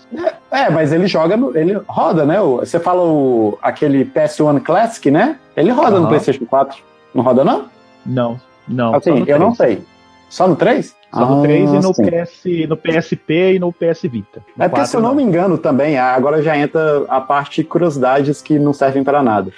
É, mas ele joga, no, ele roda, né? Você fala o, aquele PS1 Classic, né? Ele roda no Aham. PlayStation 4. Não roda, não? Não, não. assim, no eu não 3. sei. Só no 3? Só no 3 e no, Ah, sim. PS, no PSP e no PS Vita. No É porque, 4, se eu não me engano, também, agora já entra a parte de curiosidades que não servem para nada.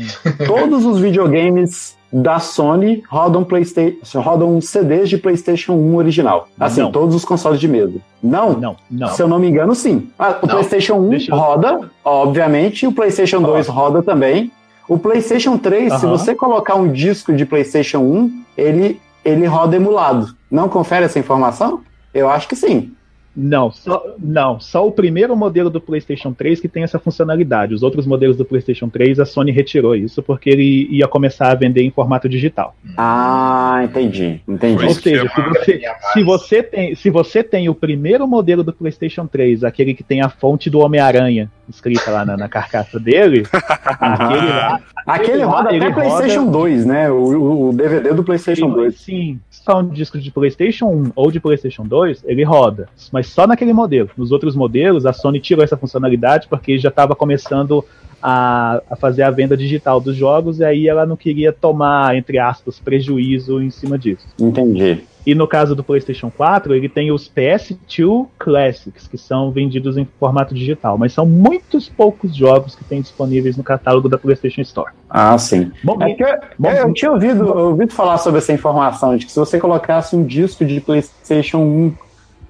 <laughs> Todos os videogames da Sony rodam, PlayStation, rodam CDs de PlayStation 1 original. Assim, Não. todos os consoles de mesa. Não? Não, não. Se eu não me engano, sim. Ah, o Não. PlayStation 1 Deixa eu- roda, obviamente, o PlayStation 2 roda também. O PlayStation 3, se Aham. você colocar um disco de PlayStation 1, ele, ele roda emulado. Não confere essa informação? Eu acho que sim. Não, só, não, só o primeiro modelo do PlayStation 3 que tem essa funcionalidade. Os outros modelos do PlayStation 3, a Sony retirou isso porque ele ia começar a vender em formato digital. Ah, entendi. Entendi. Ou seja, se você, se, você tem, se você tem o primeiro modelo do PlayStation 3, aquele que tem a fonte do Homem-Aranha escrita lá na, na carcaça dele, <laughs> aquele lá, Aquele Ele roda até PlayStation 2, né? O, o- DVD do PlayStation 2. sim, só um disco de PlayStation 1 ou de PlayStation 2, ele roda, mas só naquele modelo. Nos outros modelos, a Sony tirou essa funcionalidade porque já estava começando a, a fazer a venda digital dos jogos e aí ela não queria tomar, entre aspas, prejuízo em cima disso. Entendi. E no caso do PlayStation 4, ele tem os PS2 Classics, que são vendidos em formato digital, mas são muitos poucos jogos que tem disponíveis no catálogo da PlayStation Store. Ah, sim. Bom, É porque eu, Bom, eu tinha ouvido, ouvido falar sobre essa informação, de que se você colocasse um disco de PlayStation 1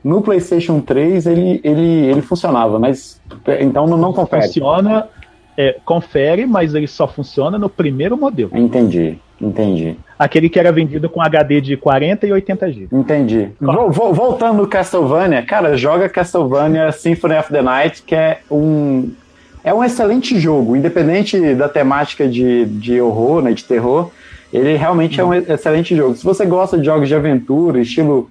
no PlayStation 3, ele, ele, ele funcionava, mas então não, não confere. funciona, é, confere, mas ele só funciona no primeiro modelo. Entendi, entendi, Aquele que era vendido com HD de 40 e 80 GB. entendi. Vo- vo- voltando no Castlevania, cara, joga Castlevania Symphony of the Night, que é um, é um excelente jogo, independente da temática de, de horror, né, de terror, ele realmente é um excelente jogo. Se você gosta de jogos de aventura, estilo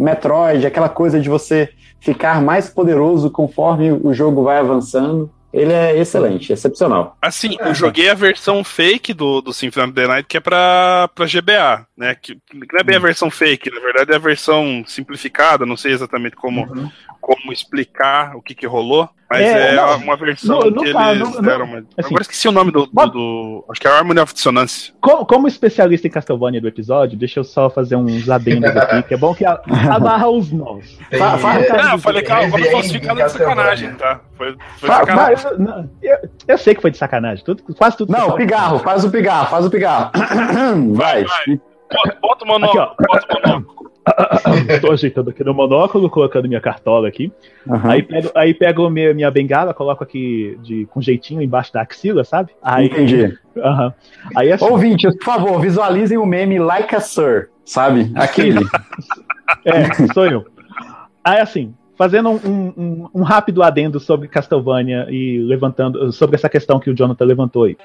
Metroid, aquela coisa de você ficar mais poderoso conforme o jogo vai avançando, ele é excelente, excepcional. Assim, eu joguei a versão fake do, do Symphony of the Night, que é pra, pra GBA, né? Que, que não é bem a versão fake, na verdade é a versão simplificada, não sei exatamente como, como explicar o que, que rolou, mas É, é, não, uma versão não, não que tá, eles não- deram uma. assim, Agora esqueci o nome do, do, do- Acho que é Harmony of Dissonance. Como, como especialista em Castlevania do episódio, deixa eu só fazer uns adendos aqui, que é bom que a- <laughs> amarra os nós. Tem, Fa- fa- é, Não, eu falei que agora em de sacanagem, tá? Foi, foi Fa- sacanagem. Eu, não, eu- eu sei que foi de sacanagem. Tudo, quase tudo. Não, pigarro, faz o pigarro, faz o pigarro. <clears throat> Vai. vai. Bota, bota o monóculo, Aqui, bota o monóculo. <coughs> Tô ajeitando aqui no monóculo, colocando minha cartola aqui. Aham. Aí pego, aí pego minha, minha bengala, coloco aqui de, com jeitinho embaixo da axila, sabe? Aí, Entendi. <laughs> Aham. Aí assim, Ouvintes, por favor, visualizem o meme Like a Sir, sabe? Aquele. <laughs> é, sou eu. Aí assim, fazendo um, um- um rápido adendo sobre Castlevania e levantando sobre essa questão que o Jonathan levantou aí.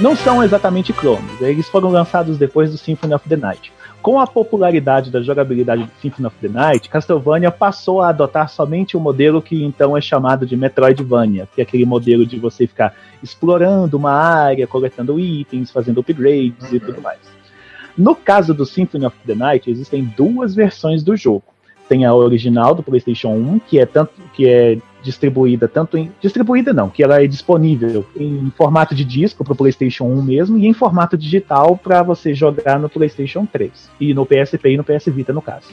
Não são exatamente clones, eles foram lançados depois do Symphony of the Night. Com a popularidade da jogabilidade do Symphony of the Night, Castlevania passou a adotar somente o modelo que então é chamado de Metroidvania, que é aquele modelo de você ficar explorando uma área, coletando itens, fazendo upgrades e tudo mais. No caso do Symphony of the Night, existem duas versões do jogo. Tem a original do PlayStation 1, que é tanto que é distribuída tanto em distribuída não, que ela é disponível em formato de disco para o PlayStation 1 mesmo e em formato digital para você jogar no PlayStation 3 e no PSP e no PS Vita no caso.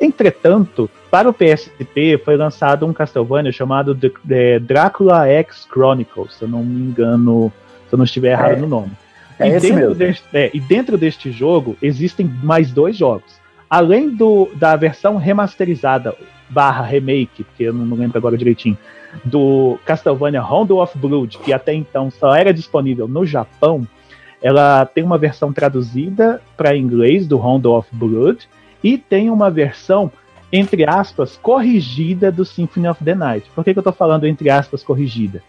Entretanto, para o PSP foi lançado um Castlevania chamado The, The Drácula X Chronicles, se eu não me engano, se eu não estiver errado É. no nome. É e, dentro deste, é, e dentro deste jogo existem mais dois jogos. Além do, da versão remasterizada barra remake, porque eu não, lembro agora direitinho, do Castlevania Rondo of Blood, que até então só era disponível no Japão, ela tem uma versão traduzida para inglês do Rondo of Blood e tem uma versão, entre aspas, corrigida do Symphony of the Night. Por que, que eu tô falando entre aspas corrigida?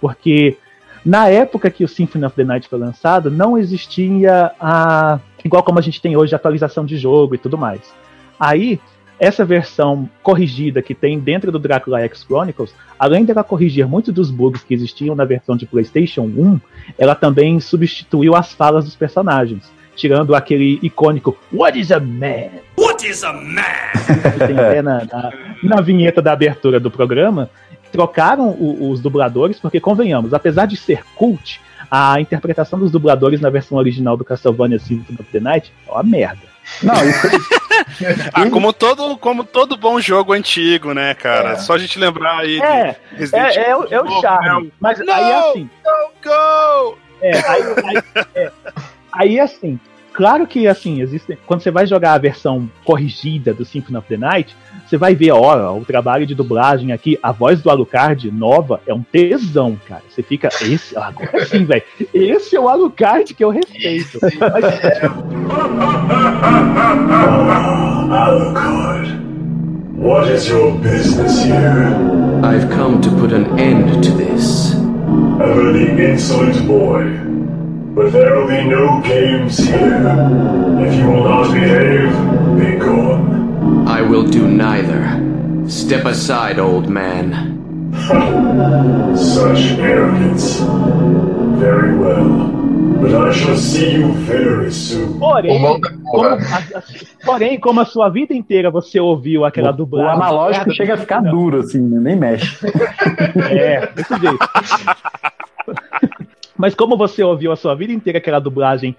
Porque na época que o Symphony of the Night foi lançado, não existia a. igual como a gente tem hoje, atualização de jogo e tudo mais. Aí, essa versão corrigida que tem dentro do Dracula X Chronicles, além dela corrigir muitos dos bugs que existiam na versão de PlayStation 1, ela também substituiu as falas dos personagens, tirando aquele icônico What is a man? What is a man? que tem até na, na, na vinheta da abertura do programa, trocaram o- os dubladores, porque convenhamos, apesar de ser cult, a interpretação dos dubladores na versão original do Castlevania Symphony of the Night é uma merda. Não, isso, <laughs> Ah, como todo, como todo bom jogo antigo, né, cara? É. Só a gente lembrar aí. É, Resident é, é, o- é o charme. Mas Não! aí assim, Go! É, aí, aí, é, aí, assim, claro que assim, existe, quando você vai jogar a versão corrigida do Symphony of the Night, você vai ver, ó, o trabalho de dublagem aqui, a voz do Alucard nova é um tesão, cara. Você fica, esse, agora sim, velho, esse é o Alucard que eu respeito. Mas, <laughs> Alucard, what is your business here? I've come to put an end to this. Ever the insolent boy. But there will be no games here. If you will not behave, be gone. I will do neither. Step aside, old man. Such arrogance. Very well. But I shall see you very soon. porém, O como, a- a- porém, como a sua vida inteira você ouviu aquela o dublagem. analógico merda, chega a ficar não. duro, assim, né? nem mexe. É, desse jeito. <laughs> Mas como você ouviu a sua vida inteira aquela dublagem,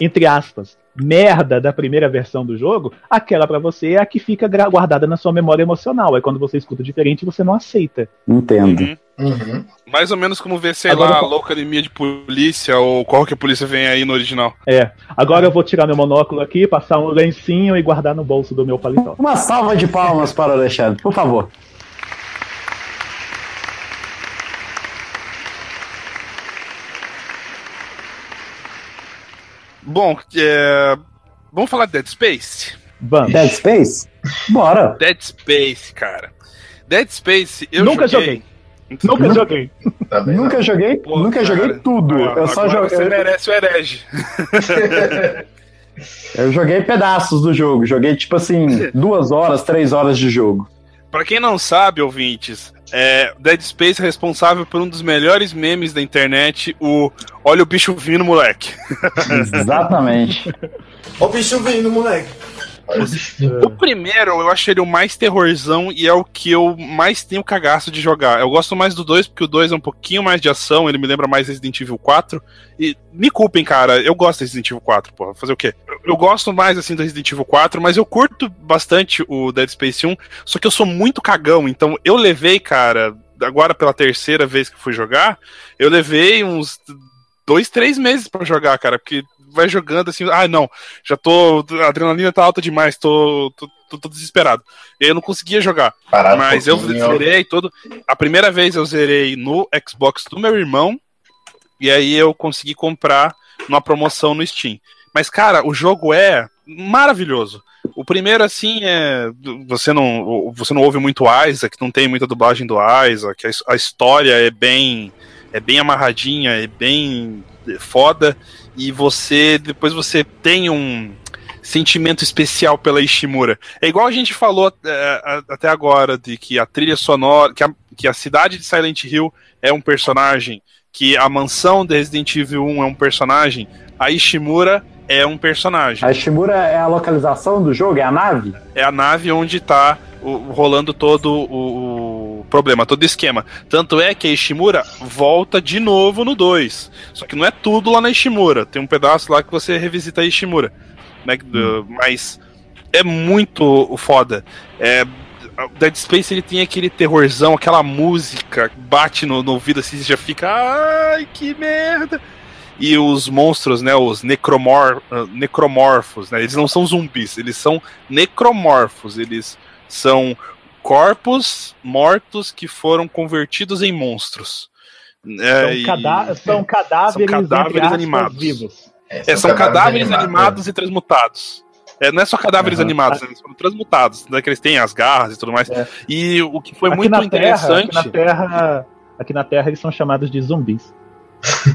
entre aspas, merda da primeira versão do jogo, aquela pra você é a que fica guardada na sua memória emocional. Aí quando você escuta diferente, você não aceita. Entendo. Uhum. Uhum. Mais ou menos como ver, sei Agora lá, eu- loucademia de polícia ou qual que a polícia vem aí no original. É. Agora eu vou tirar meu monóculo aqui, passar um lencinho e guardar no bolso do meu paletó. Uma salva de palmas para o Alexandre, por favor. Bom, é, vamos falar de Dead Space? Vamos. Dead Space? Bora. Dead Space, cara. Dead Space, eu Nunca joguei. Nunca joguei. Tá bem, Nunca joguei, Pô, nunca cara. joguei tudo. Ah, eu só joguei. Você merece o herege. <laughs> Eu joguei pedaços do jogo. Joguei, tipo assim, <laughs> duas horas, três horas de jogo. Pra quem não sabe, ouvintes, é, Dead Space é responsável por um dos melhores memes da internet, o Olha o bicho vindo, moleque. Exatamente. Ó o bicho vindo, moleque. O. O primeiro, eu acho ele o mais terrorzão e é o que eu mais tenho cagaço de jogar. Eu gosto mais do 2, porque o 2 é um pouquinho mais de ação, ele me lembra mais Resident Evil 4. E me culpem, cara, eu gosto de Resident Evil 4, porra. Fazer o quê? Eu, eu gosto mais, assim, do Resident Evil 4, mas eu curto bastante o Dead Space 1, só que eu sou muito cagão, então eu levei, cara, agora pela terceira vez que fui jogar, eu levei uns dois, três meses pra jogar, cara, porque vai jogando assim, ah, não, já tô, a adrenalina tá alta demais, tô, tô, tô, tô desesperado. Eu não conseguia jogar, Parado mas um eu zerei todo. A primeira vez eu zerei no Xbox do meu irmão, e aí eu consegui comprar numa promoção no Steam. Mas, cara, o jogo é maravilhoso. O primeiro, assim, é. Você não, você não ouve muito Isaac, não tem muita dublagem do Isaac, a história é bem. É bem amarradinha, é bem foda. E você. Depois você tem um sentimento especial pela Ishimura. É igual a gente falou é, até agora, de que a trilha sonora. Que a, que a cidade de Silent Hill é um personagem que a mansão de Resident Evil 1 é um personagem, a Ishimura é um personagem. A Shimura é a localização do jogo? É a nave? É a nave onde tá o- rolando todo o, o problema, todo o esquema. Tanto é que a Ishimura volta de novo no 2. Só que não é tudo lá na Ishimura. Tem um pedaço lá que você revisita a Ishimura. Né? Do- Mas é muito foda. É, Dead Space ele tem aquele terrorzão, aquela música que bate no, no ouvido assim, você já fica. Ai, que merda! E os monstros, né? Os necromor, ah, necromorfos, né? Eles não são zumbis, eles são necromorfos. Eles são corpos mortos que foram convertidos em monstros. É, São, e- cadá- são cadáveres, são cadáveres aspas, animados. vivos. é, são cadáveres animados e transmutados. É, não é só cadáveres Aham. animados, eles são transmutados. Né, que eles têm as garras e tudo mais. É. E o que foi aqui muito na interessante. Terra, aqui, na terra, aqui na Terra eles são chamados de zumbis. <laughs>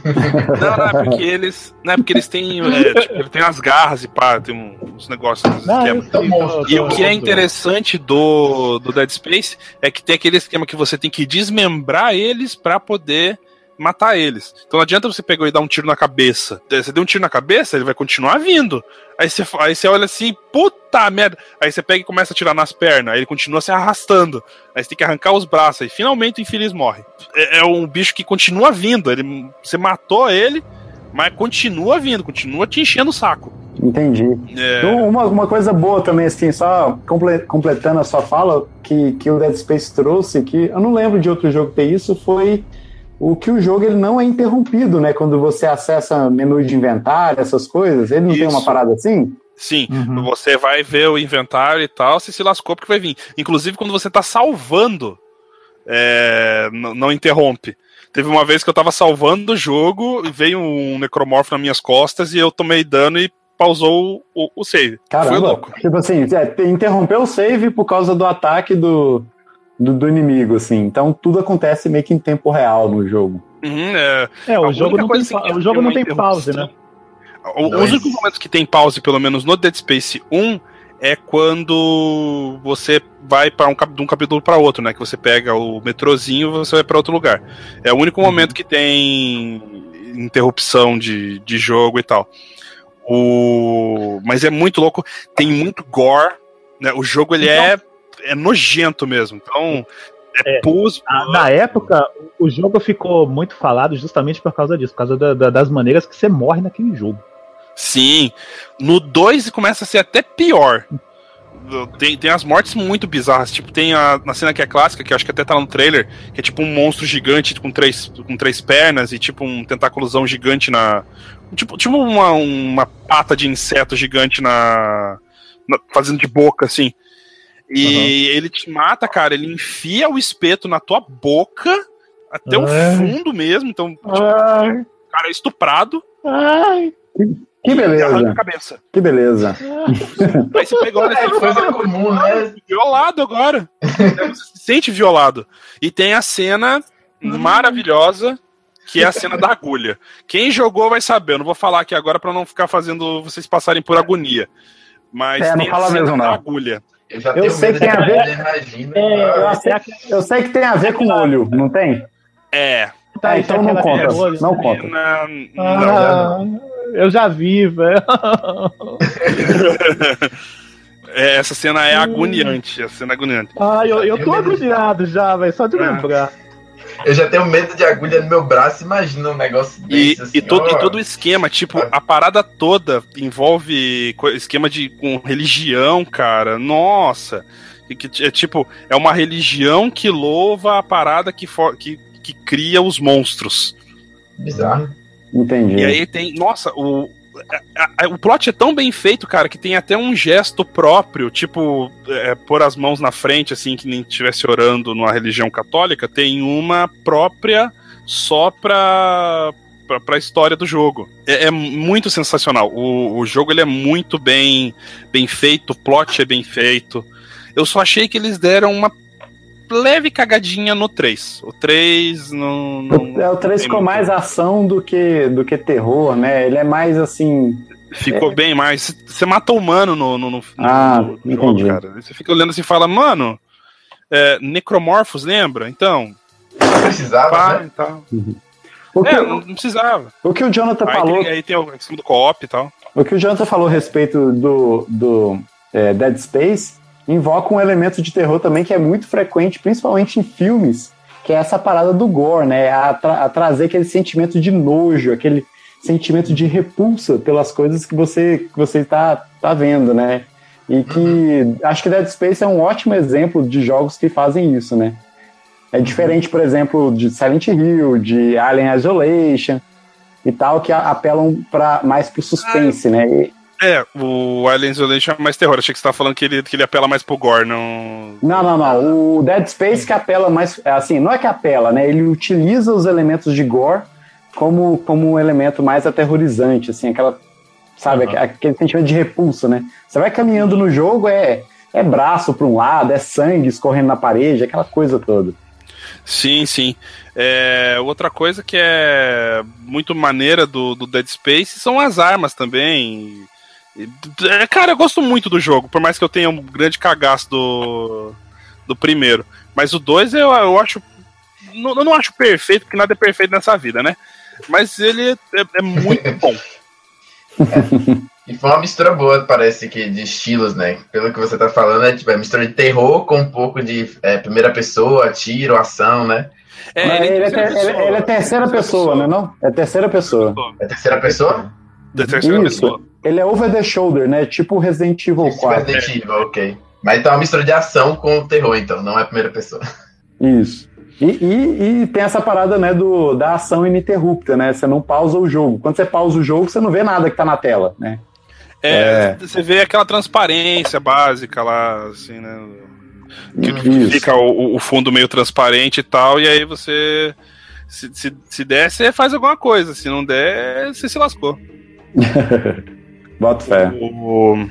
Não, não é porque eles. Não é porque eles têm. É, <laughs> tipo, ele tem as garras e pá, tem uns negócios, uns Não, tô- E tô- o que é interessante do, do Dead Space é que tem aquele esquema que você tem que desmembrar eles pra poder matar eles. Então não adianta você pegar e dar um tiro na cabeça. Você deu um tiro na cabeça, ele vai continuar vindo. Aí você, aí você olha assim, puta merda. Aí você pega e começa a tirar nas pernas, aí ele continua se arrastando. Aí você tem que arrancar os braços, aí finalmente o infeliz morre. É, é um bicho que continua vindo. Ele, você matou ele, mas continua vindo, continua te enchendo o saco. Entendi. É. Então, uma, uma coisa boa também, assim, só comple- completando a sua fala, que, que o Dead Space trouxe, que eu não lembro de outro jogo ter isso, foi o que o jogo ele não é interrompido, né? Quando você acessa menu de inventário, essas coisas, ele não tem uma Isso. parada assim? Sim, Uhum. você vai ver o inventário e tal, você se lascou porque vai vir. Inclusive, quando você tá salvando, é, não interrompe. Teve uma vez que eu tava salvando o jogo e veio um necromorfo nas minhas costas e eu tomei dano e pausou o, o save. Foi Caramba. louco. Tipo assim, é, te- interrompeu o save por causa do ataque do, do, do inimigo, assim. Então tudo acontece meio que em tempo real no jogo. Uhum, é, É, o jogo não tem, assim, o jogo tem não tem pause, né? O- Dois. Os únicos momentos que tem pause, pelo menos no Dead Space 1, é quando você vai para um, cap- de um capítulo para outro, né? Que você pega o metrozinho e você vai para outro lugar. É o único momento que tem interrupção de, de jogo e tal. O... Mas é muito louco, tem muito gore, né? O jogo ele é, é nojento mesmo. Então, é, É. pus. Na, na época, o jogo ficou muito falado justamente por causa disso, por causa da- da- das maneiras que você morre naquele jogo. Sim. No 2 começa a ser até pior. Tem, tem as mortes muito bizarras. Tipo, tem a na cena que é clássica, que eu acho que até tá no trailer, que é tipo um monstro gigante com três, com três pernas e tipo um tentáculozão gigante na. Tipo, tipo uma, uma pata de inseto gigante na, na- fazendo de boca, assim. E ele te mata, cara. Ele enfia o espeto na tua boca até o Ai. fundo mesmo. Então, tipo, Ai, cara é estuprado ai. Que arranca a beleza, cabeça. que beleza. <laughs> Aí você pegou É você coisa comum, né? violado agora. <laughs> Você se sente violado. E tem a cena maravilhosa, que é a cena da agulha. Quem jogou vai saber. Eu não vou falar aqui agora pra não ficar fazendo vocês passarem por agonia. Mas É, não fala cena mesmo, da não. agulha. Eu já Eu tenho sei que tem a ver- imagina. É, Eu sei, eu sei que tem a ver com o olho, não tem? É. Tá, É, isso então não conta. terror, Não né? conta. Na- Ah, eu já vi, velho. <laughs> é, essa cena é agoniante. Essa cena é agoniante. Ai, eu, eu tô agoniado já, velho, só de Ah. lembrar. Eu já tenho medo de agulha no meu braço, imagina um negócio E, desse. assim, e, todo, ó. e todo o esquema, tipo, a parada toda envolve esquema de com religião, cara. Nossa. E que, é tipo, é uma religião que louva a parada que, for, que, que cria os monstros. Bizarro. Entendi. E aí tem. Nossa, o. o plot é tão bem feito, cara, que tem até um gesto próprio, tipo, é, pôr as mãos na frente, assim, que nem estivesse orando numa religião católica, tem uma própria só pra, pra, pra história do jogo. É, é muito sensacional. O, o jogo ele é muito bem, bem feito, o plot é bem feito. Eu só achei que eles deram uma leve cagadinha no 3. O 3 não. não É o 3 tem com muito. mais ação do que, do que terror, né? Ele é mais assim. Ficou bem mais. Você mata o humano no, no, no, Ah, no jogo, entendi. cara. Você fica olhando assim e fala, mano, é, Necromorphos, lembra? Então, Não precisava, pá, né? e tal. O que, É, não, não precisava. o que o Jonathan Aí falou. tem, aí tem o esquema do co-op e tal. O que o Jonathan falou a respeito do, do é, Dead Space invoca um elemento de terror também que é muito frequente, principalmente em filmes, que é essa parada do gore, né? A, tra- a trazer aquele sentimento de nojo, aquele sentimento de repulsa pelas coisas que você que você tá, tá vendo, né? E que acho que Dead Space é um ótimo exemplo de jogos que fazem isso, né? É diferente, por exemplo, de Silent Hill, de Alien Isolation e tal, que apelam pra, mais pro suspense, né? E- É, o Alien Isolation é mais terror. Achei que você tava falando que ele, que ele apela mais pro gore, não. Não, não, não. O Dead Space que apela mais. Assim, não é que apela, né? Ele utiliza os elementos de gore como, como um elemento mais aterrorizante, assim, aquela. Sabe, Aham. aquele sentimento de repulsa, né? Você vai caminhando no jogo, é, é braço para um lado, é sangue escorrendo na parede, aquela coisa toda. Sim, sim. É, outra coisa que é muito maneira do, do Dead Space são as armas também. É, cara, eu gosto muito do jogo, por mais que eu tenha um grande cagaço do, do primeiro. Mas o 2 eu, eu acho. Não, eu não acho perfeito, porque nada é perfeito nessa vida, né? Mas ele é, é muito <laughs> bom. E foi uma mistura boa, parece que, de estilos, né? Pelo que você tá falando, é tipo, é mistura de terror com um pouco de é, primeira pessoa, tiro, ação, né? Mas ele, é, ter- ele- ele é terceira pessoa, né? Não? É terceira pessoa. É terceira pessoa? Da terceira Isso. Ele é over the shoulder, né? Tipo Resident Evil 4. Resident Evil, ok. Mas então é uma mistura de ação com terror, então, não é primeira pessoa. Isso. E, e- e tem essa parada, né, do, da ação ininterrupta, né? Você não pausa o jogo. Quando você pausa o jogo, você não vê nada que tá na tela, né? É, você vê aquela transparência básica lá, assim, né? Que Isso. fica o, o fundo meio transparente e tal, e aí você. Se, se, se der, você faz alguma coisa. Se não der, você se lascou. <laughs> Bota fé. O-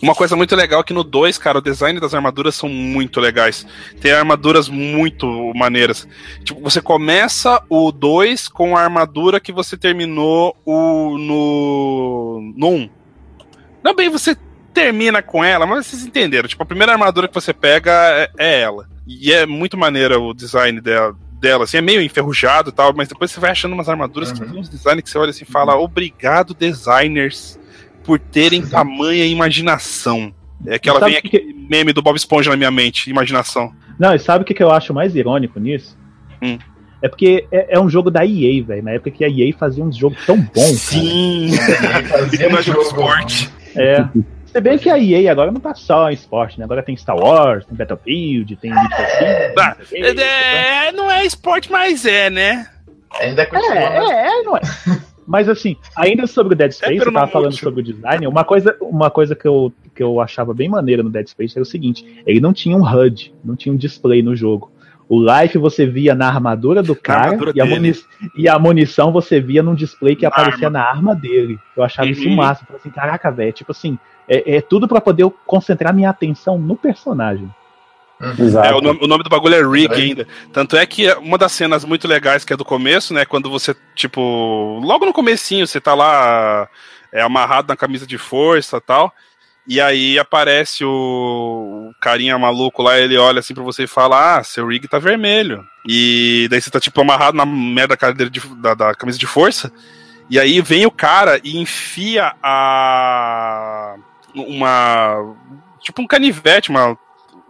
Uma coisa muito legal é que no 2, cara, o design das armaduras são muito legais. Tem armaduras muito maneiras. Tipo, você começa o 2 com a armadura que você terminou o, no, no 1. Um. Não bem, você termina com ela, mas vocês entenderam. Tipo, a primeira armadura que você pega é, é ela. E é muito maneira o design dela. Dela, assim, é meio enferrujado e tal, mas depois você vai achando umas armaduras que tem uns designs que você olha assim e fala: Obrigado, designers, por terem tamanha imaginação. É que ela vem que- aquele meme do Bob Esponja na minha mente, imaginação. Não, e sabe o que, que eu acho mais irônico nisso? Hum. É porque é, é um jogo da EA, velho. Na época que a EA fazia uns jogos tão bons. Sim, Fazia um jogo. esporte. É. Se bem que a EA agora não tá só em esporte, né? Agora tem Star Wars, tem Battlefield, tem o quê. É, não é esporte, mas é, né? Ainda continua. É, é, é, não é. Mas assim, ainda sobre o Dead Space, pelo eu tava falando mútil. sobre o design, uma coisa, uma coisa que, eu, que eu achava bem maneira no Dead Space era o seguinte, ele não tinha um HUD, não tinha um display no jogo. O life você via na armadura do cara armadura e, a e a munição você via num display que Na aparecia na arma dele. Eu achava isso massa. Eu falei assim, caraca, velho, tipo assim, é, é tudo pra poder eu concentrar minha atenção no personagem. Exato. É, o, nome, o nome do bagulho é Rig É. ainda. Tanto é que uma das cenas muito legais que é do começo, né? Quando você, tipo, logo no comecinho, você tá lá é, amarrado na camisa de força e tal. E aí aparece o, o carinha maluco lá, ele olha assim pra você e fala: Ah, seu rig tá vermelho. E daí você tá, tipo, amarrado na merda da cadeira de- da, da camisa de força. E aí vem o cara e enfia a. Uma. Tipo um canivete, uma,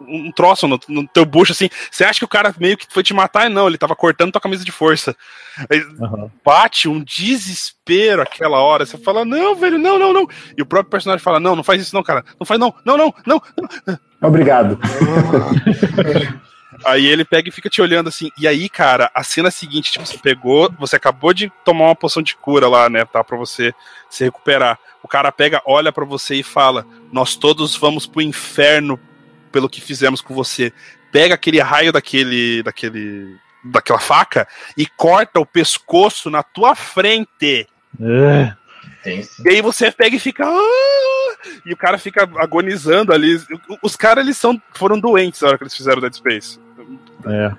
um troço no, no teu bucho, assim. Você acha que o cara meio que foi te matar? Não, ele tava cortando tua camisa de força. Aí Aham. bate um desespero aquela hora. Você fala, não, velho, não, não, não. E o próprio personagem fala, não, não faz isso não, cara. Não faz não, não, não, não. <laughs> Obrigado. <laughs> Aí ele pega e fica te olhando assim. E aí, cara, a cena seguinte, tipo, você pegou, você acabou de tomar uma poção de cura lá, né, tá, pra você se recuperar. O cara pega, olha pra você e fala: "Nós todos vamos pro inferno pelo que fizemos com você". Pega aquele raio daquele daquele daquela faca e corta o pescoço na tua frente. É. E aí você pega e fica. "Ah!" E o cara fica agonizando ali. Os caras, eles são, foram doentes na hora que eles fizeram Dead Space. É.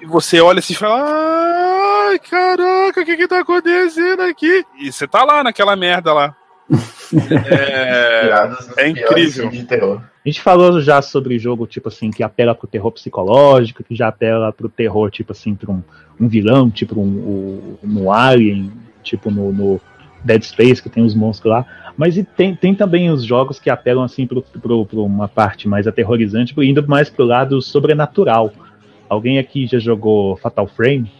E você olha assim e fala: Ai, caraca, o que que tá acontecendo aqui? E você tá lá naquela merda lá. <laughs> é, é incrível. de terror. A gente falou já sobre jogo, tipo assim, que apela pro terror psicológico, que já apela pro terror, tipo assim, pra um, um vilão, tipo um, um, no Alien, tipo no, no Dead Space, que tem os monstros lá. Mas e tem, tem também os jogos que apelam, assim, pro, pro, pro uma parte mais aterrorizante, indo mais pro lado sobrenatural. Alguém aqui já jogou Fatal Frame?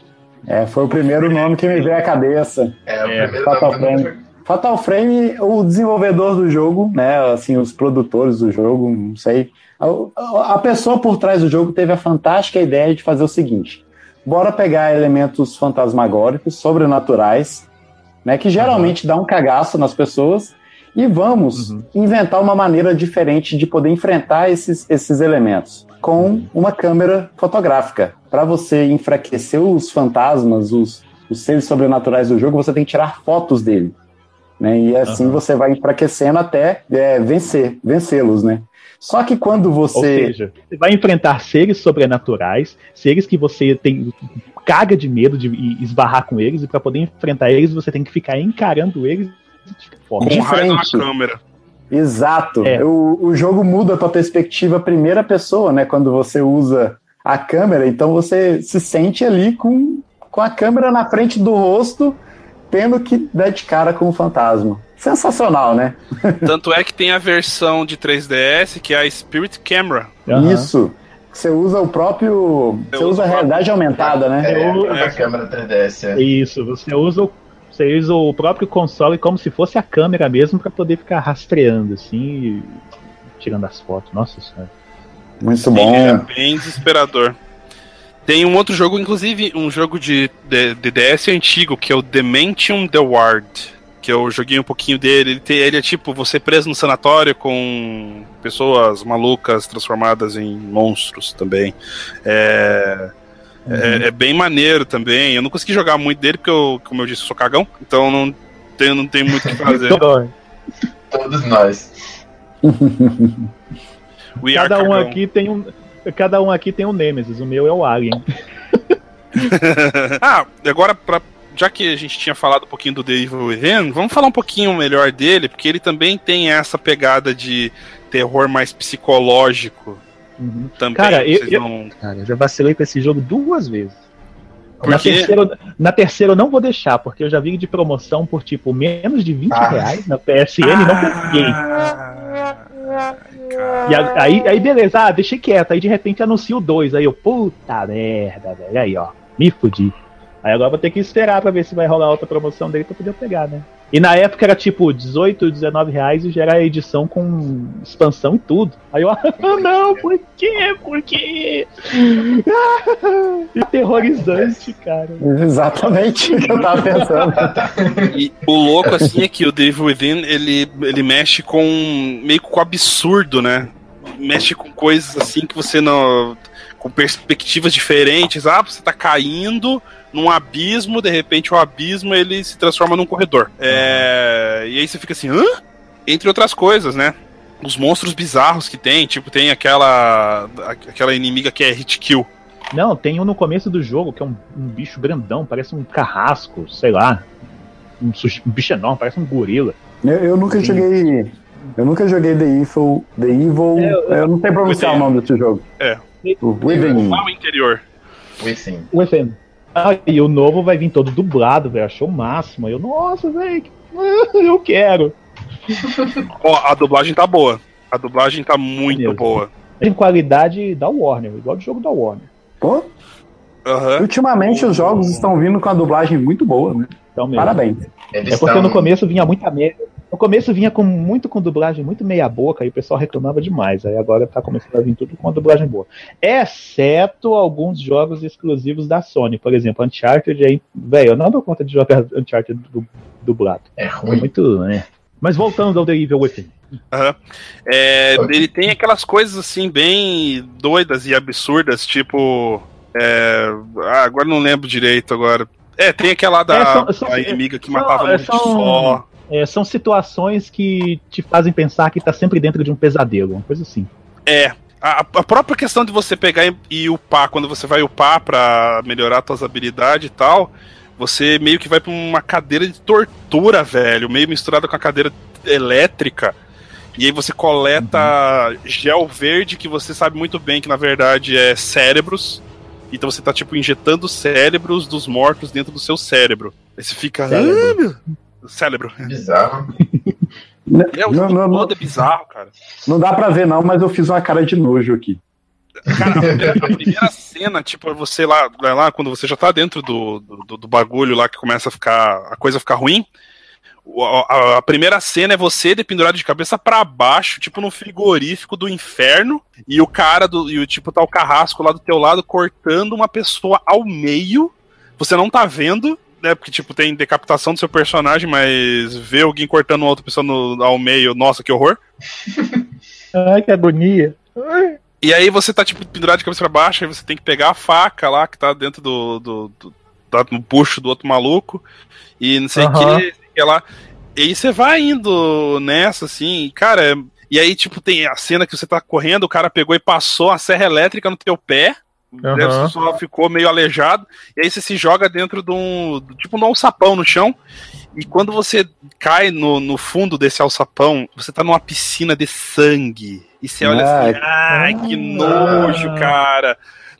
É, foi o primeiro nome que me veio à cabeça. É, o É, primeiro Fatal nome Frame. Fatal Frame, o desenvolvedor do jogo, né, assim, os produtores do jogo, não sei. A, a pessoa por trás do jogo teve a fantástica ideia de fazer o seguinte: bora pegar elementos fantasmagóricos, sobrenaturais, né, que geralmente dá um cagaço nas pessoas, e vamos Uhum. inventar uma maneira diferente de poder enfrentar esses, esses elementos com uma câmera fotográfica. Para você enfraquecer os fantasmas, os, os seres sobrenaturais do jogo, você tem que tirar fotos dele. Né? E assim Aham. você vai enfraquecendo até é, vencer, vencê-los, né? Só que quando Ou você. seja, você vai enfrentar seres sobrenaturais, seres que você tem caga de medo de esbarrar com eles, e para poder enfrentar eles, você tem que ficar encarando eles de forma Com De raio na câmera. Exato. É. O, o jogo muda para perspectiva primeira pessoa, né? Quando você usa a câmera, então você se sente ali com, com a câmera na frente do rosto, tendo que dar de cara com o fantasma. Sensacional, né? <laughs> Tanto é que tem a versão de 3DS, que é a Spirit Camera. Aham. Isso. Você usa o próprio. Você usa usa a realidade aumentada, né? É, Eu- a câmera 3DS. é. Isso, você usa o, você usa o próprio console como se fosse a câmera mesmo para poder ficar rastreando assim, e tirando as fotos. Nossa senhora. Muito É bom. bem desesperador. Tem um outro jogo, inclusive, um jogo de, de, de DS antigo, que é o Dimension The Ward. Que eu joguei um pouquinho dele. Ele, tem- ele é tipo você preso no sanatório com pessoas malucas transformadas em monstros também. É, é, é bem maneiro também. Eu não consegui jogar muito dele, porque eu, como eu disse, eu sou cagão. Então não tenho, não tenho muito o que fazer. <laughs> Todos nós. <laughs> We Cada um cagão. aqui tem um cada um aqui tem um Nemesis, o meu é o Alien. <laughs> ah, agora pra, já que a gente tinha falado um pouquinho do The Evil Within, vamos falar um pouquinho melhor dele, porque ele também tem essa pegada de terror mais psicológico Uhum. também. Cara, eu- não- Cara, eu já vacilei com esse jogo duas vezes. Na terceira, na terceira eu não vou deixar, porque eu já vi de promoção por tipo menos de 20 Ah. reais na PSN e não peguei. E aí, aí beleza, ah, deixei quieto. Aí de repente anuncia o 2. Aí eu, puta merda, velho. Aí ó, me fudi. Aí agora vou ter que esperar pra ver se vai rolar outra promoção dele pra poder pegar, né? E na época era tipo 18, 19 reais e já era edição com expansão e tudo. Aí eu, <laughs> ah, não, por quê? Por quê? E <laughs> aterrorizante, cara. Exatamente o que eu tava pensando. E o louco, assim, é que o Evil Within, ele, ele mexe com. meio que com absurdo, né? Mexe com coisas assim que você não. com perspectivas diferentes. Ah, você tá caindo num abismo, de repente o abismo ele se transforma num corredor. É, e aí você fica assim, hã? Entre outras coisas, né? Os monstros bizarros que tem, tipo, tem aquela. aquela inimiga que é hit kill. Não, tem um no começo do jogo que é um, um bicho grandão, parece um carrasco, sei lá. Um, um bicho enorme, parece um gorila. Eu, eu nunca Sim. joguei. Eu nunca joguei The Evil. The Evil. eu, não sei pronunciar o nome desse jogo. É. O Within. O interior. Within. O FM. Ah, e o novo vai vir todo dublado, velho. Achou o máximo. Aí Eu, nossa, velho, <laughs> eu quero. <laughs> Ó, a dublagem tá boa. A dublagem tá muito boa. Tem qualidade da Warner, igual do jogo da Warner. Pô, Aham. ultimamente os jogos estão vindo com a dublagem muito boa, né? Então, mesmo. Parabéns. Eles É porque tão- no começo vinha muita merda. No começo vinha com muito com dublagem, muito meia boca, e o pessoal reclamava demais. Aí agora tá começando a vir tudo com uma dublagem boa. Exceto alguns jogos exclusivos da Sony. Por exemplo, Uncharted aí. Velho, eu não dou conta de jogar <laughs> Uncharted du- dublado. É É ruim. muito, né? Mas voltando ao The Evil Within. aham. É, ele tem aquelas coisas assim, bem doidas e absurdas, tipo. é, ah, agora não lembro direito agora. É, tem aquela da É, são- são- a inimiga que são- matava é, muito são- só. É, são situações que te fazem pensar que tá sempre dentro de um pesadelo, uma coisa assim. É. A, a própria questão de você pegar e, e upar, quando você vai upar pra melhorar suas habilidades e tal, você meio que vai pra uma cadeira de tortura, velho, meio misturada com a cadeira elétrica. E aí você coleta gel verde que você sabe muito bem que na verdade é cérebros. Então você tá tipo injetando cérebros dos mortos dentro do seu cérebro. Aí você fica. Cérebro. "Ah, meu-" Cérebro. Bizarro. É, o Não, não, é bizarro, cara. Não dá pra ver, não, mas eu fiz uma cara de nojo aqui. Cara, a primeira, a primeira cena, tipo, é você lá, vai lá, quando você já tá dentro do, do, do bagulho lá que começa a ficar. a coisa ficar ruim. A, a primeira cena é você dependurado de cabeça pra baixo, tipo no frigorífico do inferno, e o cara do. E o tipo, tá o carrasco lá do teu lado cortando uma pessoa ao meio. Você não tá vendo, né? Porque, tipo, tem decapitação do seu personagem, mas ver alguém cortando uma outra pessoa no- ao meio, nossa, que horror. <laughs> Ai, que agonia. E aí você tá, tipo, pendurado de cabeça pra baixo, aí você tem que pegar a faca lá que tá dentro do. do, do tá no bucho do outro maluco. E não sei o Aham. que, que lá. E aí você vai indo nessa, assim, cara. E aí, tipo, tem a cena que você tá correndo, o cara pegou e passou a serra elétrica no teu pé. Aham. né, só ficou meio aleijado. E aí você se joga dentro de um. Tipo, num alçapão no chão. E quando você cai no, no fundo desse alçapão, você tá numa piscina de sangue. E você olha assim, ai, que nojo, cara.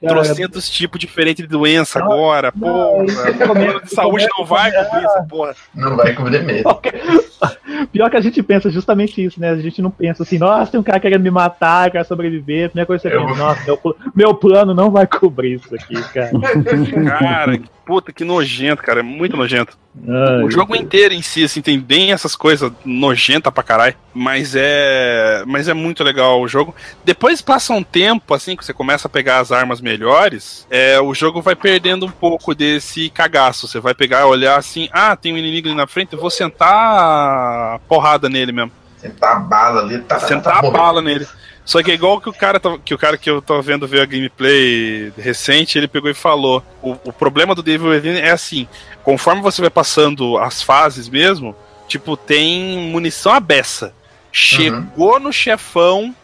Trocentos tipos diferentes de doença agora, porra. O plano de saúde não vai cobrir essa porra. Não vai cobrir mesmo. Pior que a gente pensa justamente isso, né? A gente não pensa assim, nossa, tem um cara querendo me matar, quer sobreviver. A primeira coisa que você Eu- pensa, nossa, meu, meu plano não vai cobrir isso aqui, cara. <laughs> Cara, que puta, que nojento, cara. É muito nojento. Ai, O jogo inteiro em si, assim, tem bem essas coisas nojenta pra caralho. Mas é. Mas é muito legal o jogo. Depois passa um tempo, assim, que você começa a pegar as armas melhores, é, o jogo vai perdendo um pouco desse cagaço. Você vai pegar e olhar assim, ah, tem um inimigo ali na frente, eu vou sentar a porrada nele mesmo. Sentar a bala ali, tá, tá, Sentar tá a bala nele. Só que é igual que o cara tá- que o cara que eu tô vendo ver a gameplay recente, ele pegou e falou: o, o problema do Devil Within é assim, conforme você vai passando as fases mesmo, tipo, tem munição à beça. Chegou no chefão,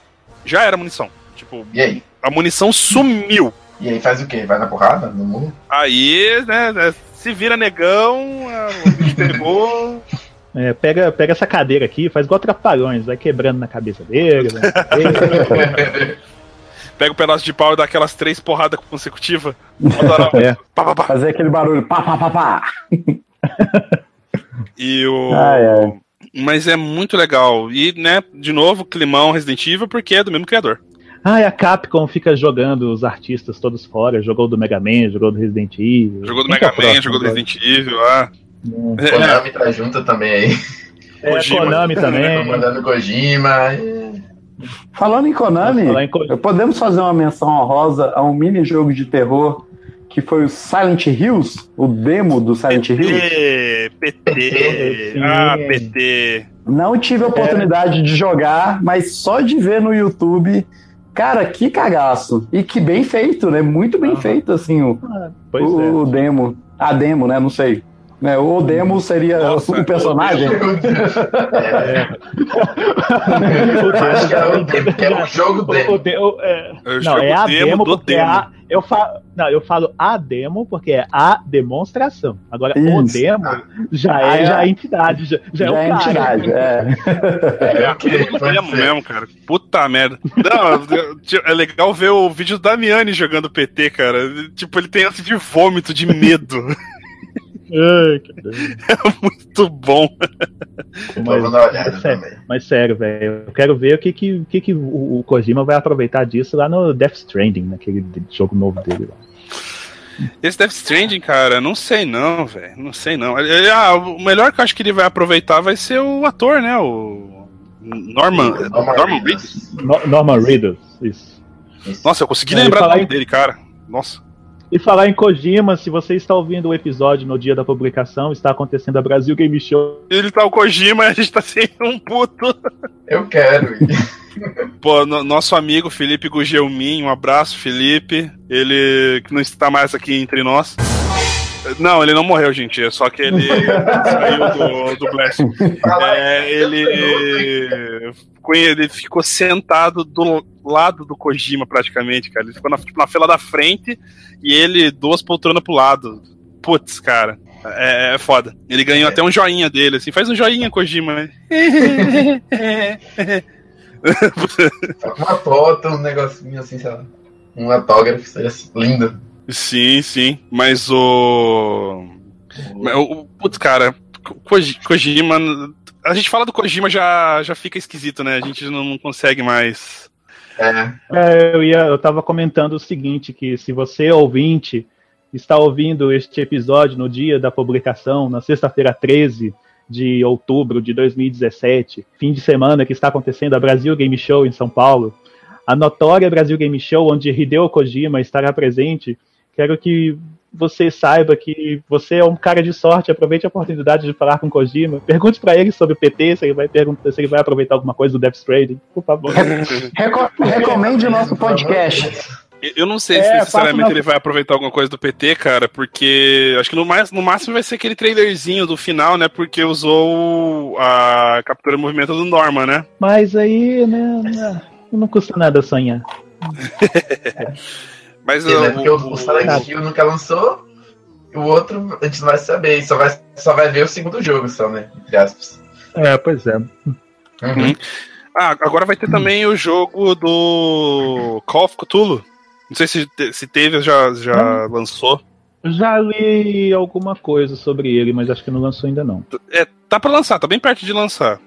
já era munição. Tipo, E aí? a munição sumiu. E aí faz o quê? Vai na porrada? No mundo? Aí, né, né, se vira negão, o bicho pegou. É, pega, pega essa cadeira aqui, faz igual trapalhões, vai quebrando na cabeça dele. vai na cabeça. <laughs> Pega o pedaço de pau e dá aquelas três porradas consecutivas. <laughs> É. Pá, pá, pá. Fazer aquele barulho, pá, pá, pá, pá. E o. Ai, ai. Mas é muito legal. E, né, de novo, climão Resident Evil, porque é do mesmo criador. Ah, e a Capcom fica jogando os artistas todos fora, jogou do Mega Man, jogou do Resident Evil. Jogou do é Mega Man, próximo jogou do agora? Resident Evil, ah. É, Konami tá junto também aí. É, Kojima. Konami também. <laughs> Comandando Kojima. é. Falando em Konami, Falar em Ko- podemos fazer uma menção honrosa a um mini jogo de terror que foi o Silent Hills, o demo do Silent Hills. PT, PT, ah, PT. Não tive a oportunidade de jogar, mas só de ver no YouTube. Cara, que cagaço. E que bem feito, né? Muito bem Aham. feito, assim, o, o, é. demo. A demo, né? Não sei. É, o demo seria Nossa, o personagem. <laughs> Acho que é o demo, que é o jogo O- o de- o- é, não, jogo é a demo demo do porque é demo. a, eu falo, não, eu falo a demo porque é a demonstração. Agora o Isso. demo já Ah, é, é. já a entidade, já, já, Já é é o cara. entidade. É. É, ok, Tudo pode mesmo, cara. Puta merda. Não, eu- é legal ver o vídeo do Damiani jogando PT, cara. Tipo, ele tem esse de vômito, de medo. Ai. <laughs> É muito bom. Mas, sério, também. mas sério, velho, eu quero ver o que, que, o, que, que o, Kojima vai aproveitar disso lá no Death Stranding, naquele jogo novo dele lá. Esse Death Stranding, cara, não sei não, velho. Não sei não. Ele- ah, o melhor que eu acho que ele vai aproveitar vai ser o ator, né? O. Norman. Norman Norman Reedus. Reedus. No- Norman Reedus, isso. Nossa, eu consegui É, lembrar o nome em- dele, cara. Nossa. E falar em Kojima, se você está ouvindo o episódio no dia da publicação, está acontecendo a Brasil Game Show. Ele tá o Kojima e <laughs> a gente tá sem um puto. Eu quero. Pô, no- nosso amigo Felipe Gugelmin, um abraço, Felipe. Ele que não está mais aqui entre nós. Não, ele não morreu, gente. É só que ele saiu do, do Blast. É, ele, ele ficou sentado do lado do Kojima, praticamente, cara. Ele ficou na, tipo, na fila da frente e ele duas poltronas pro lado. Putz, cara. É, é foda. Ele ganhou até um joinha dele, assim. Faz um joinha, Kojima. né? Só com uma foto, um negocinho assim, sei lá. Um autógrafo, seria lindo. Sim, sim. Mas o. O- Putz, cara, Koji- Kojima. A gente fala do Kojima já, já fica esquisito, né? A gente não, não consegue mais. É, É, eu, ia, eu tava comentando o seguinte, que se você, ouvinte, está ouvindo este episódio no dia da publicação, na sexta-feira 13 de outubro de 2017, fim de semana que está acontecendo a Brasil Game Show em São Paulo, a notória Brasil Game Show, onde Hideo Kojima estará presente, quero que você saiba que você é um cara de sorte, aproveite a oportunidade de falar com Kojima, pergunte para ele sobre o PT, se ele vai perguntar, se ele vai aproveitar alguma coisa do Death Stranding, por favor. Reco- recomende o nosso podcast. Eu não sei É, se necessariamente uma- ele vai aproveitar alguma coisa do PT, cara, porque acho que no, mais, no máximo vai ser aquele trailerzinho do final, né? Porque usou a captura de movimento do Norman, né? Mas aí, né, né, não custa nada sonhar. <laughs> Mas porque, né, o- porque o, o Silent Hill nunca lançou, e o outro a gente não vai saber, só vai, só vai ver o segundo jogo, só, né? Entre aspas. É, pois é. Uhum. Ah, agora vai ter também o jogo do Call of Cthulhu. Não sei se, se teve ou já, já lançou. Já li alguma coisa sobre ele, mas acho que não lançou ainda não. É, tá pra lançar, tá bem perto de lançar.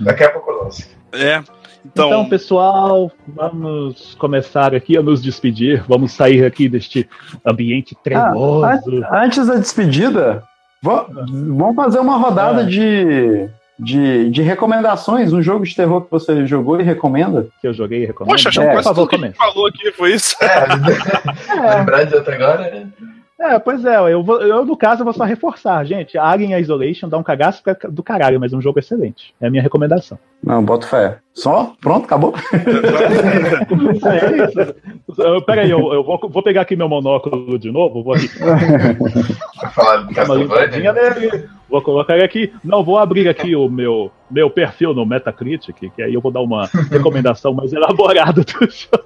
Daqui a pouco lança. É. Então, Então, pessoal, vamos começar aqui a nos despedir. Vamos sair aqui deste ambiente Ah, tremoso. an- antes da despedida, va- vamos fazer uma rodada Ah. de, de, de recomendações. Um jogo de terror que você jogou e recomenda. que eu joguei e recomendo. poxa, acho É, que quase tudo que a gente falou aqui foi isso. É, <laughs> lembrar de outro agora. É, pois é, eu, vou, eu no caso vou só reforçar, gente. Alien Isolation dá um cagaço do caralho, mas é um jogo excelente. É a minha recomendação. Não, boto fé. Só? Pronto, acabou? <laughs> É isso. Eu- Peraí, eu, eu vou, vou pegar aqui meu monóculo de novo, vou aqui. Pra falar Castlevania. nele. Vou colocar ele aqui. Não, vou abrir aqui o meu, meu perfil no Metacritic, que aí eu vou dar uma recomendação mais elaborada do jogo.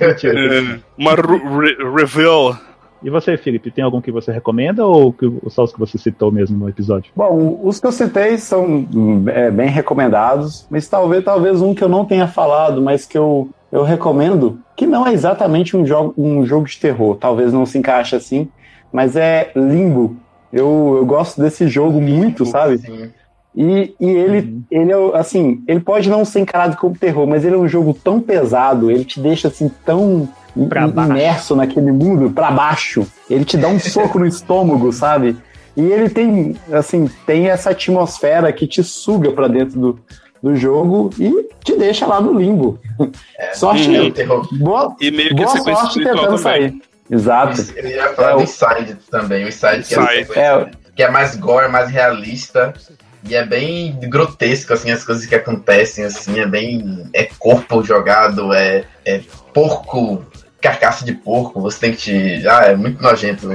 Mentira. <laughs> Uma re- reveal. E você, Felipe, tem algum que você recomenda ou que, só os que você citou mesmo no episódio? Bom, os que eu citei são hum, é, bem recomendados, mas talvez, talvez um que eu não tenha falado, mas que eu, eu recomendo, que não é exatamente um jogo, um jogo de terror, talvez não se encaixe assim, mas é Limbo. Eu, eu gosto desse jogo muito, sabe? Sim. E, e ele, Uhum. ele é, assim, ele pode não ser encarado como terror, mas ele é um jogo tão pesado, ele te deixa assim tão Pra baixo. imerso naquele mundo, pra baixo. Ele te dá um <laughs> soco no estômago, sabe? E ele tem, assim, tem essa atmosfera que te suga pra dentro do, do jogo e te deixa lá no limbo. <laughs> sorte, É o terror. boa, E meio que boa sorte tentando também. sair. Exato. Eu ia falar É, do o- Inside também. O Inside que é. É, que é mais gore, mais realista. E é bem grotesco, assim, as coisas que acontecem, assim, é bem. É corpo jogado, é, é porco, carcaça de porco, você tem que te. Ah, é muito nojento.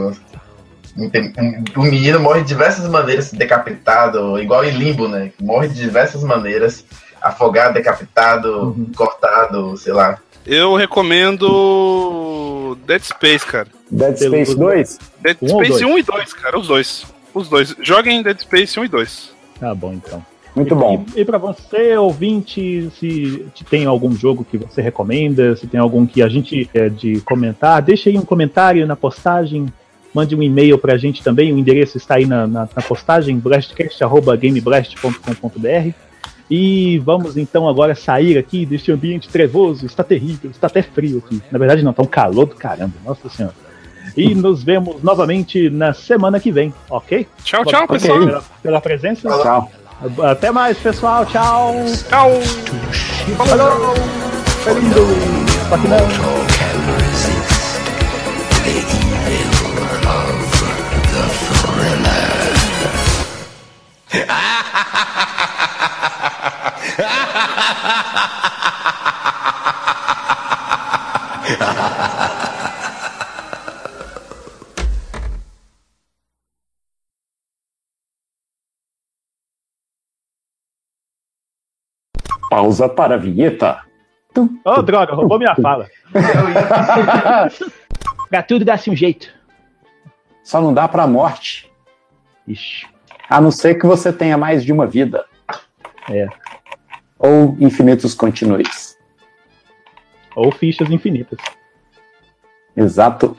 O menino morre de diversas maneiras, decapitado, igual em limbo, né? Morre de diversas maneiras. Afogado, decapitado, Uhum. cortado, sei lá. Eu recomendo Dead Space, cara. Dead Space Pelo- 2? Dead Um Space dois? 1 e 2, cara, os dois. Os dois. Joguem Dead Space 1 e 2. Tá bom, então. Muito bom. E, e para você, ouvinte, se te tem algum jogo que você recomenda, se tem algum que a gente quer de comentar, deixa aí um comentário na postagem, mande um e-mail pra gente também, o endereço está aí na, na, na postagem, blastcast.gameblast.com.br. E vamos então agora sair aqui deste ambiente trevoso, está terrível, está até frio aqui. Na verdade não, tá um calor do caramba, nossa senhora. E nos vemos novamente na semana que vem, ok? Tchau, tchau, Ok. pessoal. Pela, pela presença. Tchau. Até mais, pessoal. Tchau. Tchau. Falou. Feliz. Só que não. Pausa para a vinheta. Ô, droga, roubou minha fala. <laughs> Pra tudo dá-se um jeito. Só não dá pra morte. Ixi. A não ser que você tenha mais de uma vida. É. ou infinitos continues? Ou fichas infinitas. Exato.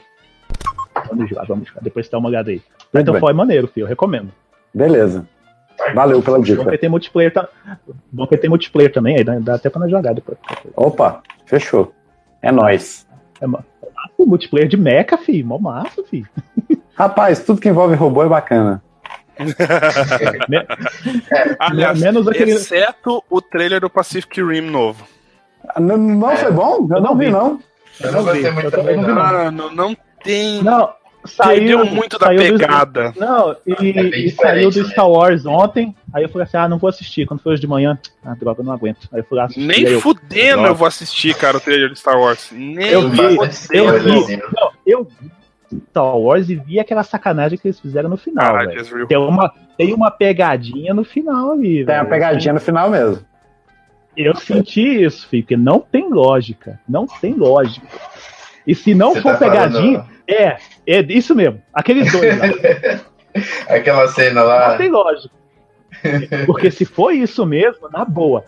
Vamos jogar, vamos jogar. Depois dá uma olhada aí. Titanfall é maneiro, filho. Eu recomendo. Beleza. Valeu pela Bom dica. que tem multiplayer, tá... Bom que tem multiplayer também, aí dá, dá até pra nós jogar depois. Opa, fechou. É nóis. É massa. O multiplayer de mecha, filho. Mó massa, filho. <laughs> Rapaz, tudo que envolve robô é bacana. <laughs> Aliás, menos aquele- exceto o trailer do Pacific Rim novo. Ah, Não, não foi bom? Eu não vi, não. Eu não gostei vi, muito eu não vi, não. Mano, não tem. Não, Perdeu saiu muito da saiu do- pegada. Não, e, É e saiu do né? Star Wars ontem. Aí eu falei assim: ah, não vou assistir. Quando foi hoje de manhã, ah, droga, eu não aguento. Aí eu fui lá assistir. Nem eu, fudendo eu vou assistir, cara, o trailer de Star Wars. Nem Eu vi, eu vi. Não, eu vi Star Wars e vi aquela sacanagem que eles fizeram no final, Ah. Tem uma, tem uma pegadinha no final ali, Tem uma velho. pegadinha no final mesmo. Eu senti isso, filho, porque não tem lógica. Não tem lógica. E se não Você for tá falando- pegadinha, é, é isso mesmo. Aqueles dois lá. <laughs> Aquela cena Não lá. tem lógica. Porque se for isso mesmo, na boa.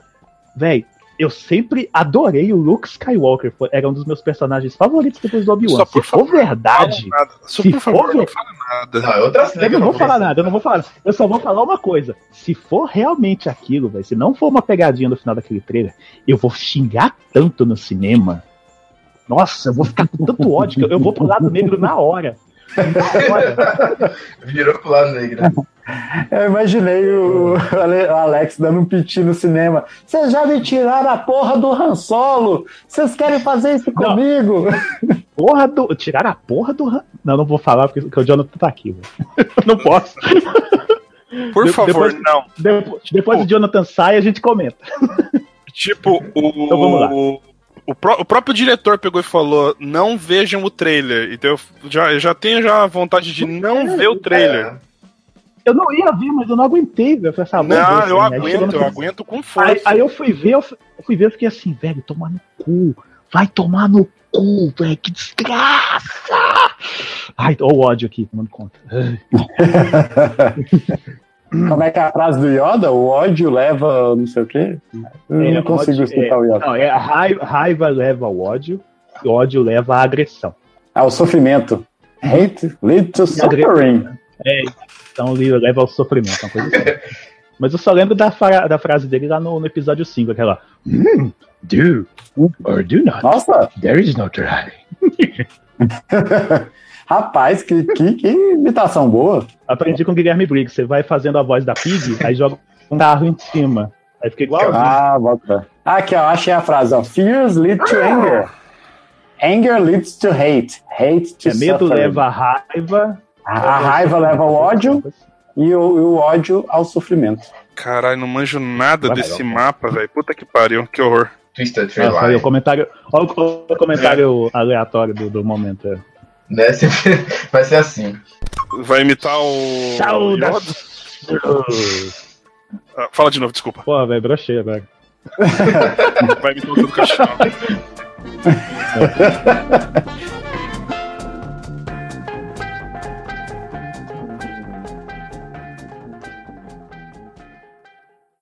Véi, eu sempre adorei o Luke Skywalker. Foi- Era um dos meus personagens favoritos depois do Obi-Wan. Se for verdade. Só, Se for- não fala nada. Não, é Eu não vou falar nada, eu não vou falar. Eu só vou falar uma coisa. Se for realmente aquilo, velho, se não for uma pegadinha no final daquele trailer, eu vou xingar tanto no cinema. Nossa, eu vou ficar com tanto ódio que eu- vou pro lado negro na hora. <laughs> Virou pro lado negro. Eu imaginei o Ale- o Alex dando um piti no cinema. Vocês já me tiraram a porra do Han Solo. Vocês querem fazer isso Não. comigo? porra do. Tiraram a porra do. Han- Não, não vou falar porque, o Jonathan tá aqui, velho. <laughs> Não posso. Por De- favor, depois- não. Depois, depois o Jonathan sai, a gente comenta. Tipo, o. Então vamos lá. O, pró- o próprio diretor pegou e falou: não vejam o trailer. Então eu já, eu já tenho já a vontade de não ver o trailer. É. Eu não ia ver, mas eu não aguentei, velho. Eu falei assim, ah, vou Não, ver, eu assim. Aí chegou aguento, eu final- aguento com Aí, força. aí eu fui ver, eu fui, eu fui ver, eu fiquei assim, velho, tomar no cu. Vai tomar no cu, velho, que desgraça! Ai, ó o ódio aqui, tomando conta. <laughs> Como é que é a frase do Yoda? O ódio leva não sei o quê? Eu É, não consigo ódio- escutar é, o Yoda. Não, é raiva, raiva leva ao ódio, e ódio leva à agressão. Ah, o sofrimento. Hate lead to suffering. É, então leva ao sofrimento, uma coisa assim. Mas eu só lembro da, fra- da frase dele lá no, no episódio 5, aquela. "Hmm, do or do not. Nossa, There is no try. <laughs> rapaz, que, que, que imitação boa. Aprendi com o Guilherme Briggs. Você vai fazendo a voz da Pig, aí joga um carro em cima. Aí fica igual. Ah, bota. Ah, aqui, ó, achei a frase, ó. Fears lead to anger. Anger leads to hate. Hate to é, medo suffering. leva a raiva. A, a raiva leva ao ódio e o, e o ódio ao sofrimento. Caralho, não manjo nada Vai, desse vai. mapa, velho. Puta que pariu, que horror. Twisted Nossa, aí o comentário, olha o, comentário aleatório do, do momento. Né? Sempre- <laughs> Vai ser assim. Vai imitar o. Saudas! Ah, fala de novo, desculpa. Pô, velho, brochei agora. Vai imitar o do caixão. <laughs>